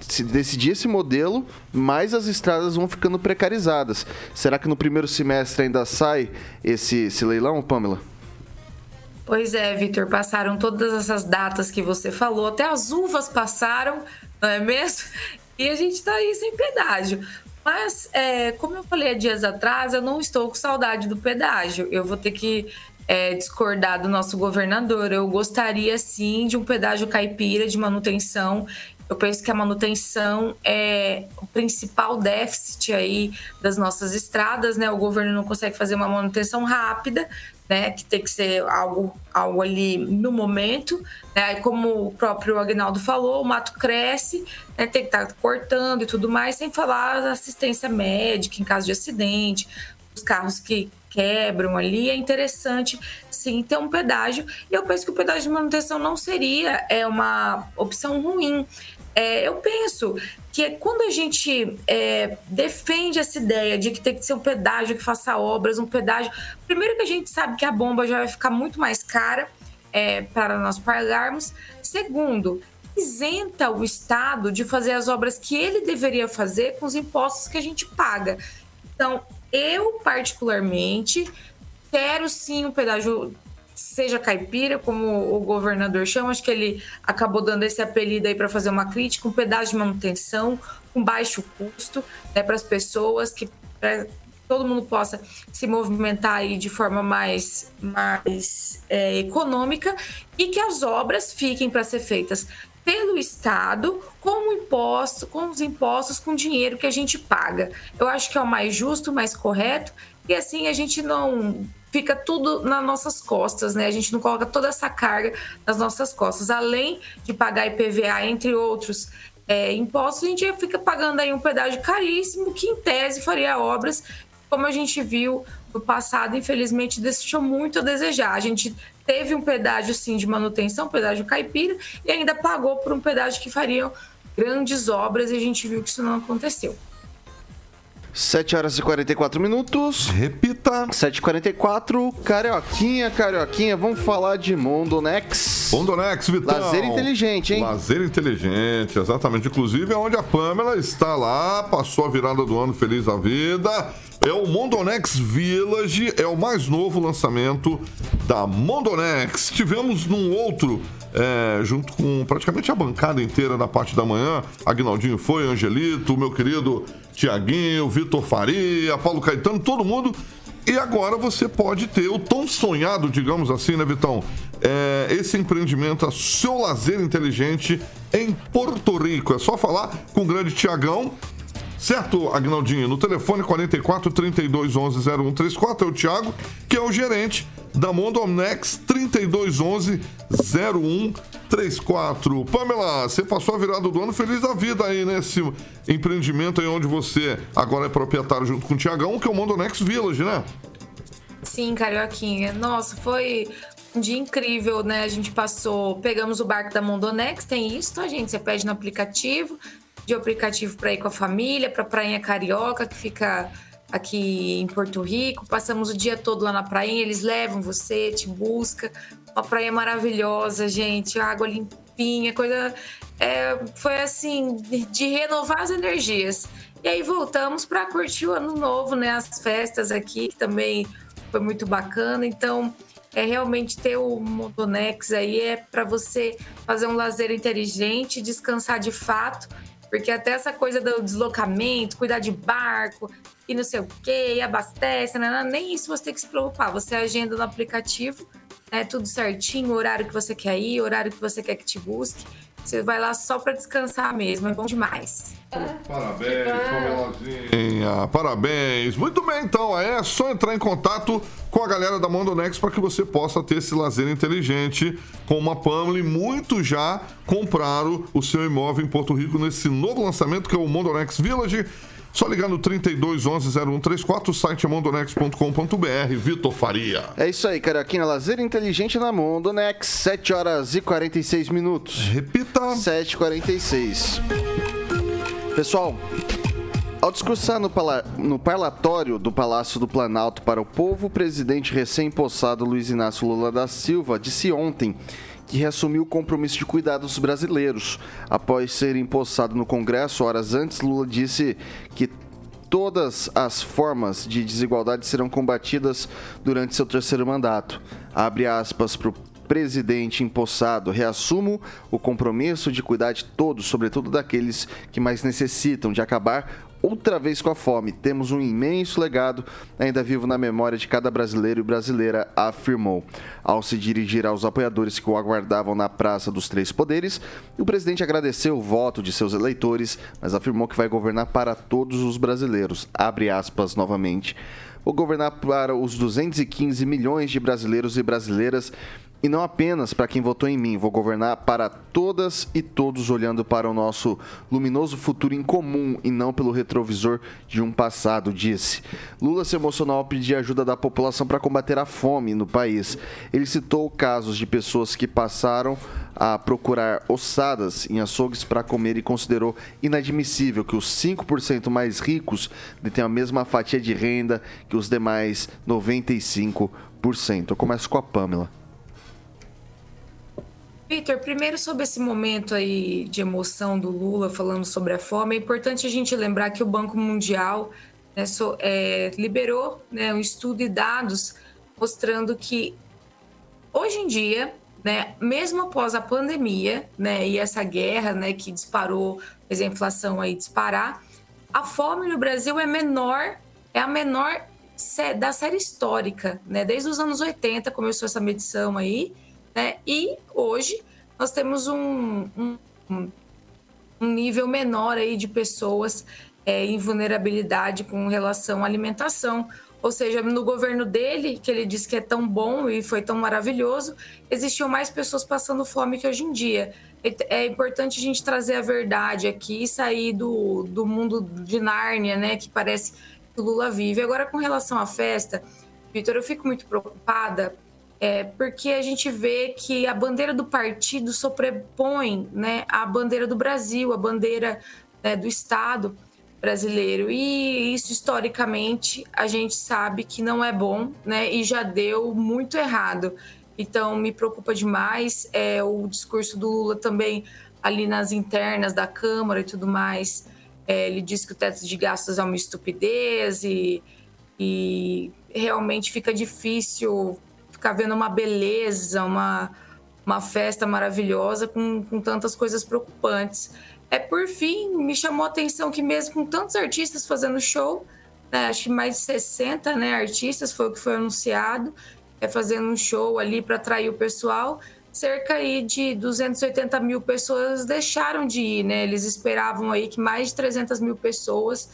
se decidir esse modelo, mais as estradas vão ficando precarizadas. Será que no primeiro semestre ainda sai esse, esse leilão, Pamela? Pois é, Vitor, passaram todas essas datas que você falou, até as uvas passaram, não é mesmo? *laughs* E a gente está aí sem pedágio. Mas, é, como eu falei há dias atrás, eu não estou com saudade do pedágio. Eu vou ter que é, discordar do nosso governador. Eu gostaria sim de um pedágio caipira de manutenção eu penso que a manutenção é o principal déficit aí das nossas estradas, né? O governo não consegue fazer uma manutenção rápida, né? Que tem que ser algo, algo ali no momento, né? Como o próprio Agnaldo falou, o mato cresce, né? Tem que estar tá cortando e tudo mais, sem falar da assistência médica em caso de acidente, os carros que quebram ali, é interessante sim ter um pedágio. E eu penso que o pedágio de manutenção não seria é uma opção ruim. É, eu penso que quando a gente é, defende essa ideia de que tem que ser um pedágio que faça obras, um pedágio. Primeiro que a gente sabe que a bomba já vai ficar muito mais cara é, para nós pagarmos. Segundo, isenta o Estado de fazer as obras que ele deveria fazer com os impostos que a gente paga. Então, eu, particularmente, quero sim um pedágio seja caipira, como o governador chama, acho que ele acabou dando esse apelido aí para fazer uma crítica, um pedaço de manutenção, com baixo custo, né, para as pessoas, que todo mundo possa se movimentar aí de forma mais, mais é, econômica e que as obras fiquem para ser feitas pelo Estado com o imposto, com os impostos, com o dinheiro que a gente paga. Eu acho que é o mais justo, mais correto, e assim a gente não fica tudo nas nossas costas, né? A gente não coloca toda essa carga nas nossas costas. Além de pagar IPVA, entre outros é, impostos, a gente fica pagando aí um pedágio caríssimo que, em tese, faria obras, como a gente viu no passado, infelizmente, deixou muito a desejar. A gente teve um pedágio, sim, de manutenção, pedágio caipira, e ainda pagou por um pedágio que faria grandes obras, e a gente viu que isso não aconteceu. 7 horas e 44 minutos. Repita. 7h44. Carioquinha, Carioquinha, vamos falar de Mondonex. Mondonex, Vitão. Lazer inteligente, hein? Lazer inteligente, exatamente. Inclusive é onde a Pamela está lá, passou a virada do ano feliz da vida. É o Mondonex Village, é o mais novo lançamento da Mondonex. Tivemos num outro é, junto com praticamente a bancada inteira na parte da manhã. Agnaldinho foi, Angelito, meu querido Tiaguinho, Vitor Faria, Paulo Caetano, todo mundo. E agora você pode ter o tão sonhado, digamos assim, né, Vitão? É, esse empreendimento, a seu lazer inteligente em Porto Rico. É só falar com o grande Tiagão. Certo, Agnaldinho? No telefone 44 32 11 0134 é o Thiago, que é o gerente da Mondonex 3211 0134. Pamela, você passou a virada do ano feliz da vida aí nesse empreendimento aí onde você agora é proprietário junto com o Tiagão, que é o Mondonex Village, né? Sim, Carioquinha. Nossa, foi um dia incrível, né? A gente passou, pegamos o barco da Mondonex, tem isso, tá, gente? Você pede no aplicativo, de aplicativo para ir com a família, para Prainha Carioca, que fica aqui em Porto Rico. Passamos o dia todo lá na praia, eles levam você, te busca. Uma praia maravilhosa, gente, água limpinha, coisa. É, foi assim, de renovar as energias. E aí voltamos para curtir o ano novo, né? As festas aqui, que também foi muito bacana. Então, é realmente ter o Motonex aí é para você fazer um lazer inteligente, descansar de fato, porque até essa coisa do deslocamento, cuidar de barco e não sei o que, abastece, né? nem isso você tem que se preocupar. Você agenda no aplicativo, né, tudo certinho, o horário que você quer ir, o horário que você quer que te busque. Você vai lá só para descansar mesmo, é bom demais. Parabéns, Pamelazinha. Parabéns. Muito bem, então. É só entrar em contato com a galera da Mondonex para que você possa ter esse lazer inteligente com uma Pamela e muitos já compraram o seu imóvel em Porto Rico nesse novo lançamento que é o Mondonex Village. Só ligar no 32 11 0134, o site é mondonex.com.br. Vitor Faria. É isso aí, Carioquinha. Lazer inteligente na Mondonex, 7 horas e 46 minutos. Repita. 7h46. Pessoal, ao discursar no, no parlatório do Palácio do Planalto para o povo, o presidente recém-possado Luiz Inácio Lula da Silva disse ontem que reassumiu o compromisso de cuidar dos brasileiros. Após ser empossado no Congresso, horas antes, Lula disse que todas as formas de desigualdade serão combatidas durante seu terceiro mandato. Abre aspas para o presidente empossado. Reassumo o compromisso de cuidar de todos, sobretudo daqueles que mais necessitam, de acabar outra vez com a fome. Temos um imenso legado ainda vivo na memória de cada brasileiro e brasileira, afirmou. Ao se dirigir aos apoiadores que o aguardavam na Praça dos Três Poderes, o presidente agradeceu o voto de seus eleitores, mas afirmou que vai governar para todos os brasileiros. Abre aspas novamente. Vou governar para os 215 milhões de brasileiros e brasileiras e não apenas para quem votou em mim. Vou governar para todas e todos, olhando para o nosso luminoso futuro em comum e não pelo retrovisor de um passado, disse. Lula se emocionou ao pedir ajuda da população para combater a fome no país. Ele citou casos de pessoas que passaram a procurar ossadas em açougues para comer e considerou inadmissível que os 5% mais ricos detenham a mesma fatia de renda que os demais 95%. Eu começo com a Pamela. Vitor, primeiro sobre esse momento aí de emoção do Lula falando sobre a fome, é importante a gente lembrar que o Banco Mundial né, so, é, liberou né, um estudo e dados mostrando que hoje em dia, né, mesmo após a pandemia né, e essa guerra né, que disparou, fez a inflação aí disparar, a fome no Brasil é menor, é a menor da série histórica, né? Desde os anos 80 começou essa medição aí, né? E hoje nós temos um, um, um nível menor aí de pessoas é, em vulnerabilidade com relação à alimentação. Ou seja, no governo dele, que ele disse que é tão bom e foi tão maravilhoso, existiam mais pessoas passando fome que hoje em dia. É importante a gente trazer a verdade aqui e sair do, do mundo de Nárnia, né? Que parece que Lula vive. Agora, com relação à festa, Vitor, eu fico muito preocupada é, porque a gente vê que a bandeira do partido sobrepõe né, a bandeira do Brasil, a bandeira né, do Estado brasileiro. E isso, historicamente, a gente sabe que não é bom né, e já deu muito errado. Então, me preocupa demais. É, o discurso do Lula também, ali nas internas da Câmara e tudo mais, é, ele diz que o teto de gastos é uma estupidez e, e realmente fica difícil ficar vendo uma beleza, uma, uma festa maravilhosa com, com tantas coisas preocupantes. É, por fim, me chamou a atenção que mesmo com tantos artistas fazendo show, né, acho que mais de 60 né, artistas foi o que foi anunciado, é fazendo um show ali para atrair o pessoal, cerca aí de 280 mil pessoas deixaram de ir, né? Eles esperavam aí que mais de 300 mil pessoas,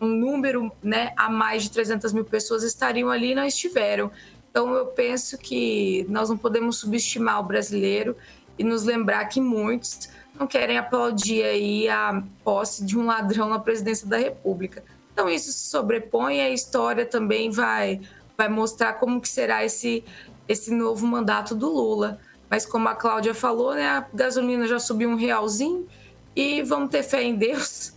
um número né, a mais de 300 mil pessoas estariam ali e não estiveram. Então, eu penso que nós não podemos subestimar o brasileiro e nos lembrar que muitos não querem aplaudir aí a posse de um ladrão na presidência da República. Então, isso se sobrepõe a história também vai, vai mostrar como que será esse, esse novo mandato do Lula. Mas como a Cláudia falou, né, a gasolina já subiu um realzinho e vamos ter fé em Deus,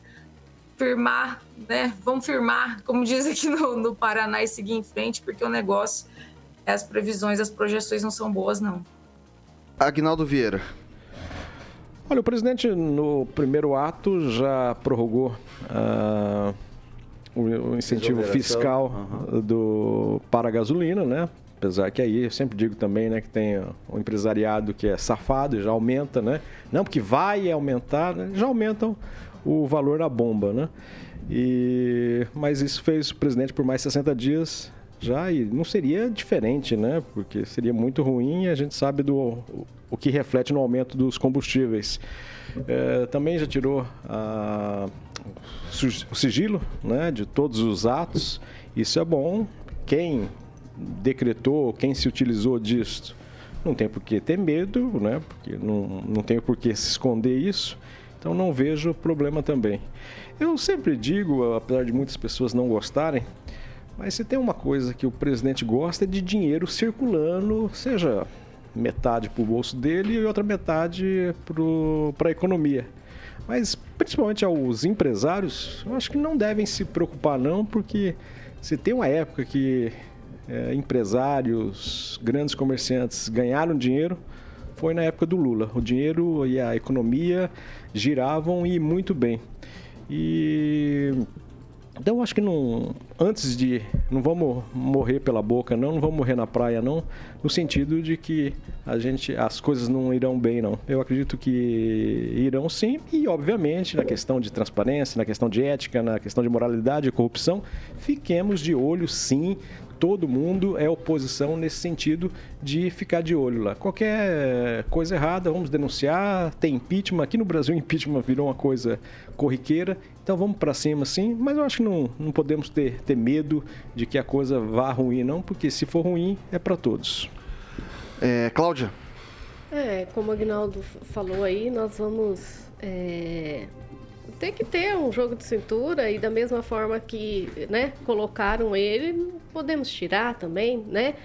firmar, né? Vamos firmar, como diz aqui no, no Paraná, e seguir em frente, porque o negócio as previsões, as projeções não são boas, não. Agnaldo Vieira. Olha, o presidente no primeiro ato já prorrogou uh, o, o incentivo fiscal do, para a gasolina, né? Apesar que aí eu sempre digo também, né, que tem o empresariado que é safado e já aumenta, né? Não porque vai aumentar, né? já aumentam o valor da bomba, né? E, mas isso fez o presidente por mais 60 dias já e não seria diferente, né? Porque seria muito ruim e a gente sabe do o, que reflete no aumento dos combustíveis. É, também já tirou a, o sigilo né, de todos os atos. Isso é bom. Quem decretou, quem se utilizou disso, não tem por que ter medo, né? Porque não, não tem por que se esconder isso. Então não vejo problema também. Eu sempre digo, apesar de muitas pessoas não gostarem, mas se tem uma coisa que o presidente gosta é de dinheiro circulando, seja metade para o bolso dele e outra metade para a economia. Mas principalmente aos empresários, eu acho que não devem se preocupar não, porque se tem uma época que é, empresários, grandes comerciantes ganharam dinheiro, foi na época do Lula. O dinheiro e a economia giravam e muito bem. E então eu acho que não, antes de não vamos morrer pela boca não, não vamos morrer na praia não, no sentido de que a gente as coisas não irão bem não. Eu acredito que irão sim e obviamente na questão de transparência, na questão de ética, na questão de moralidade e corrupção, fiquemos de olho sim todo mundo é oposição nesse sentido de ficar de olho lá. Qualquer coisa errada, vamos denunciar. Tem impeachment. Aqui no Brasil, *laughs* impeachment virou uma coisa corriqueira. Então vamos para cima sim. Mas eu acho que não, não podemos ter, ter medo de que a coisa vá ruim, não, porque se for ruim, é para todos. É, Cláudia? É, como o Agnaldo falou aí, nós vamos. É tem que ter um jogo de cintura e da mesma forma que né, colocaram ele, podemos tirar também, né?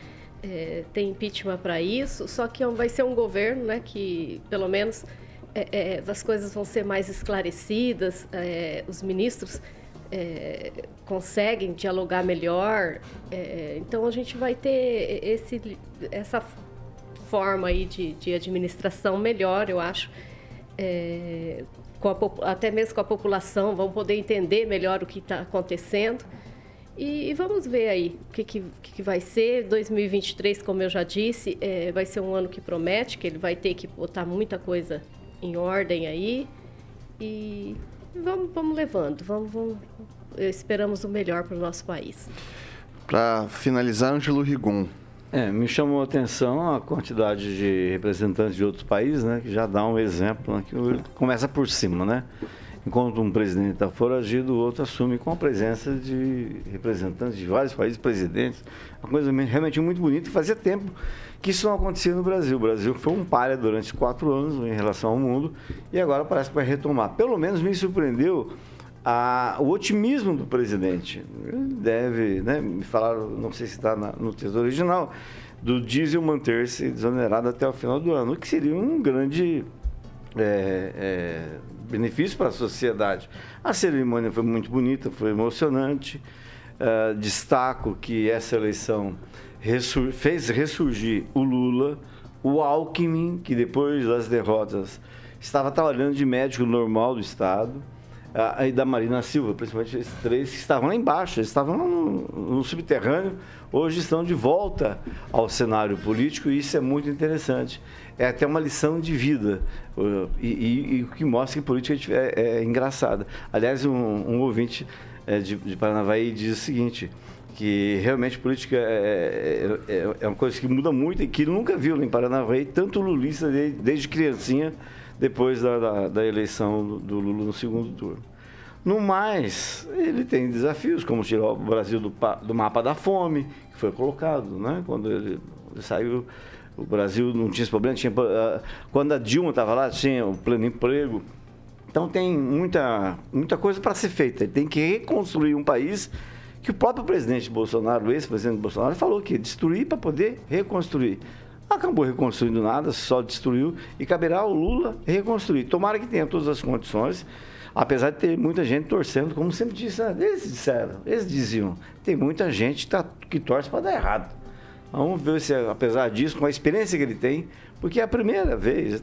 É, tem impeachment para isso, só que vai ser um governo né, que, pelo menos, é, é, as coisas vão ser mais esclarecidas, é, os ministros é, conseguem dialogar melhor, é, então a gente vai ter esse, essa forma aí de, de administração melhor, eu acho. A, até mesmo com a população, vão poder entender melhor o que está acontecendo. E, e, vamos ver aí o que, que, que, vai ser. 2023, como eu já disse, é, vai ser um ano que promete, que ele vai ter que botar muita coisa em ordem aí. E vamos, vamos levando, vamos, vamos esperamos o melhor para o nosso país. Para finalizar, Angelo Rigon. É, me chamou a atenção a quantidade de representantes de outros países, né, que já dá um exemplo, né, que começa por cima, né? Enquanto um presidente está foragido, o outro assume com a presença de representantes de vários países, presidentes. Uma coisa realmente muito bonita e fazia tempo que isso não acontecia no Brasil. O Brasil foi um palha durante quatro anos em relação ao mundo e agora parece que vai retomar. Pelo menos me surpreendeu a, o otimismo do presidente. Deve, né, me falaram, não sei se está no texto original, do diesel manter-se desonerado até o final do ano, o que seria um grande é, é, benefício para a sociedade. A cerimônia foi muito bonita, foi emocionante. Uh, destaco que essa eleição ressur fez ressurgir o Lula, o Alckmin, que depois das derrotas estava trabalhando de médico normal do Estado, uh, e da Marina Silva, principalmente esses três que estavam lá embaixo, eles estavam no, no subterrâneo, hoje estão de volta ao cenário político e isso é muito interessante é até uma lição de vida e, o que mostra que política é, é, é engraçada. Aliás, um, um ouvinte é, de, de Paranavaí diz o seguinte, que realmente política é, é, é, é, uma coisa que muda muito e que nunca viu em Paranavaí, tanto lulista desde, desde criancinha, depois da, da, da eleição do, do Lula no segundo turno. No mais, ele tem desafios, como tirar o Brasil do, do mapa da fome, que foi colocado, né? quando ele, ele saiu o Brasil não tinha esse problema. Tinha, ah, quando a Dilma estava lá, tinha o pleno emprego. Então tem muita, muita coisa para ser feita. Ele tem que reconstruir um país que o próprio presidente Bolsonaro, o ex-presidente Bolsonaro, falou que destruir para poder reconstruir. Acabou reconstruindo nada, só destruiu e caberá ao Lula reconstruir. Tomara que tenha todas as condições, apesar de ter muita gente torcendo, como sempre disse, né? eles disseram, eles diziam, tem muita gente que, tá, torce para dar errado. Vamos ver se, apesar disso, com a experiência que ele tem, porque é a primeira vez,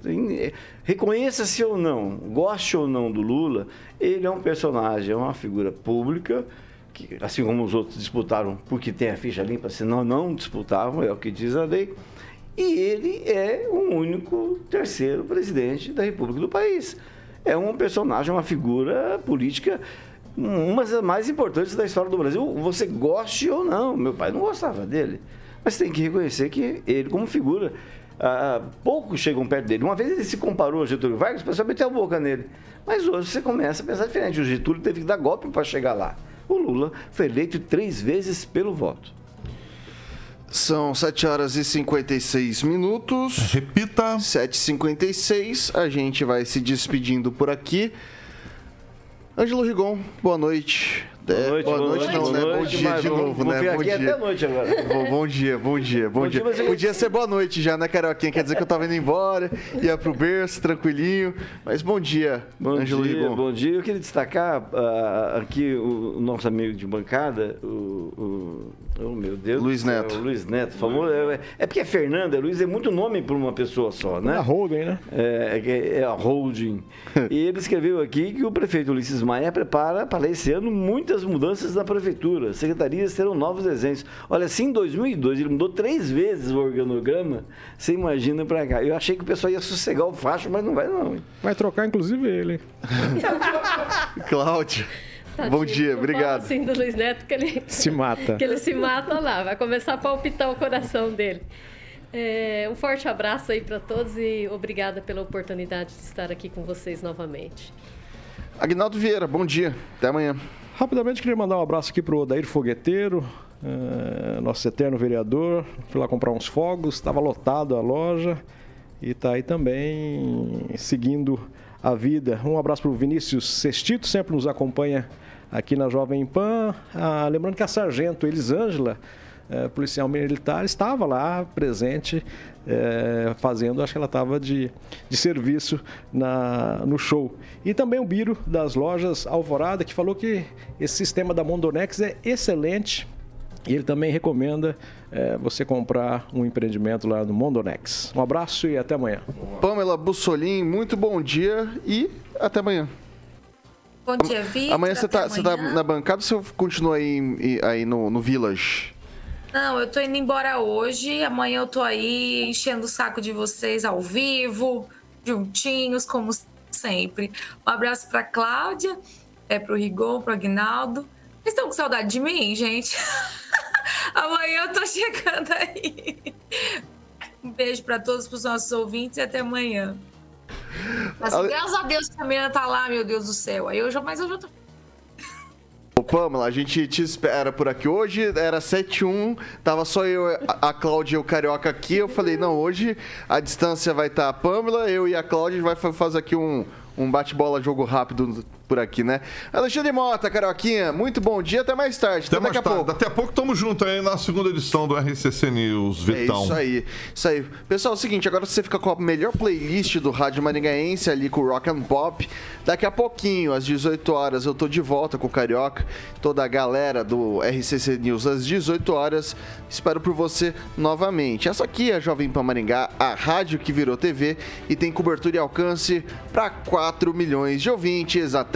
reconheça-se ou não, goste ou não do Lula, ele é um personagem, é uma figura pública que, assim como os outros disputaram porque tem a ficha limpa, senão não disputavam, é o que diz a lei. E ele é o único terceiro presidente da República do país. É um personagem, uma figura política, uma das mais importantes da história do Brasil. Você goste ou não, meu pai não gostava dele. Mas tem que reconhecer que ele, como figura, ah, poucos chegam perto dele. Uma vez ele se comparou a Getúlio Vargas, o pessoal meteu a boca nele. Mas hoje você começa a pensar diferente. O Getúlio teve que dar golpe para chegar lá. O Lula foi eleito três vezes pelo voto. São 7 horas e 56 minutos. Repita. 7h56. A gente vai se despedindo por aqui. Ângelo Rigon, boa noite. Boa noite, boa, boa noite, noite, não, boa né? Bom noite, dia mas de vou- novo, vou né? ficar Bom aqui dia. até noite agora. *laughs* Bom, bom dia, bom dia, bom, Bom dia. dia, Podia ser boa noite já, né, Carioquinha? Quer dizer que eu tava indo embora, ia pro berço, tranquilinho. Mas bom dia, Bom Ângelo dia, Rigon. bom dia. Eu queria destacar ah, aqui o, o nosso amigo de bancada, o, o- oh, meu Deus. Luiz Neto. Luiz Neto, famoso. É, é porque é Fernanda, Luiz é muito nome para uma pessoa só, né? A holding, né? É, é, é a holding. *laughs* e ele escreveu aqui que o prefeito Ulisses Maia prepara para esse ano muitas mudanças na prefeitura. Secretarias terão novos desenhos. Olha, se em 2002 ele mudou três vezes o organograma, você imagina para cá. Eu achei que o pessoal ia sossegar o facho, mas não vai não. hein? Vai trocar, inclusive, ele. *laughs* Cláudio, Tadinho, bom dia, obrigado. assim do Luiz Neto que ele Se mata. *laughs* que ele se mata lá, vai começar a palpitar o coração dele. É, um forte abraço aí para todos e obrigada pela oportunidade de estar aqui com vocês novamente. Agnaldo Vieira, bom dia. Até amanhã. Rapidamente queria mandar um abraço aqui pro Odair Fogueteiro, eh, nosso eterno vereador. Fui lá comprar uns fogos, estava lotado a loja e tá aí também seguindo a vida. Um abraço pro Vinícius Sextito, sempre nos acompanha aqui na Jovem Pan. Ah, lembrando que a sargento Elisângela, eh, policial militar, estava lá presente eh, fazendo, acho que ela estava de, de serviço na, no show. E também o Biro das lojas Alvorada, que falou que esse sistema da Mondonex é excelente. E ele também recomenda eh, você comprar um empreendimento lá no Mondonex. Um abraço e até amanhã. Pamela Bussolim, muito bom dia e até amanhã. Bom dia, Vitor. amanhã você tá, você tá na bancada ou você continua aí, aí no, no Village? Não, eu tô indo embora hoje. Amanhã eu tô aí enchendo o saco de vocês ao vivo, juntinhos, como sempre. Um abraço pra Cláudia, é pro Rigon, pro Agnaldo. Vocês estão com saudade de mim, gente? *laughs* Amanhã eu tô chegando aí. Um beijo pra todos, pros nossos ouvintes e até amanhã. Mas, Ale- graças a Deus que a menina tá lá, meu Deus do céu. Aí eu já, mas eu já tô. Ô, Pamela, a gente te espera por aqui. Hoje era 7-1, tava só eu, a, a Cláudia e o Carioca aqui. Eu falei, não, hoje a distância vai estar a Pamela, eu e a Cláudia, a gente vai fa- fazer aqui um, um bate-bola, jogo rápido por aqui, né? Alexandre Mota, Carioquinha, muito bom dia, até mais tarde. Até Até, mais daqui a tarde. pouco. Daqui a pouco tamo junto aí na segunda edição do RCC News, É Vitão. isso aí, isso aí. Pessoal, é o seguinte, agora você fica com a melhor playlist do Rádio Maringaense ali com o Rock and Pop. Daqui a pouquinho, às 18 horas, eu tô de volta com o Carioca, toda a galera do RCC News às 18 horas. Espero por você novamente. Essa aqui é a Jovem Pan Maringá, a rádio que virou TV e tem cobertura e alcance para 4 milhões de ouvintes.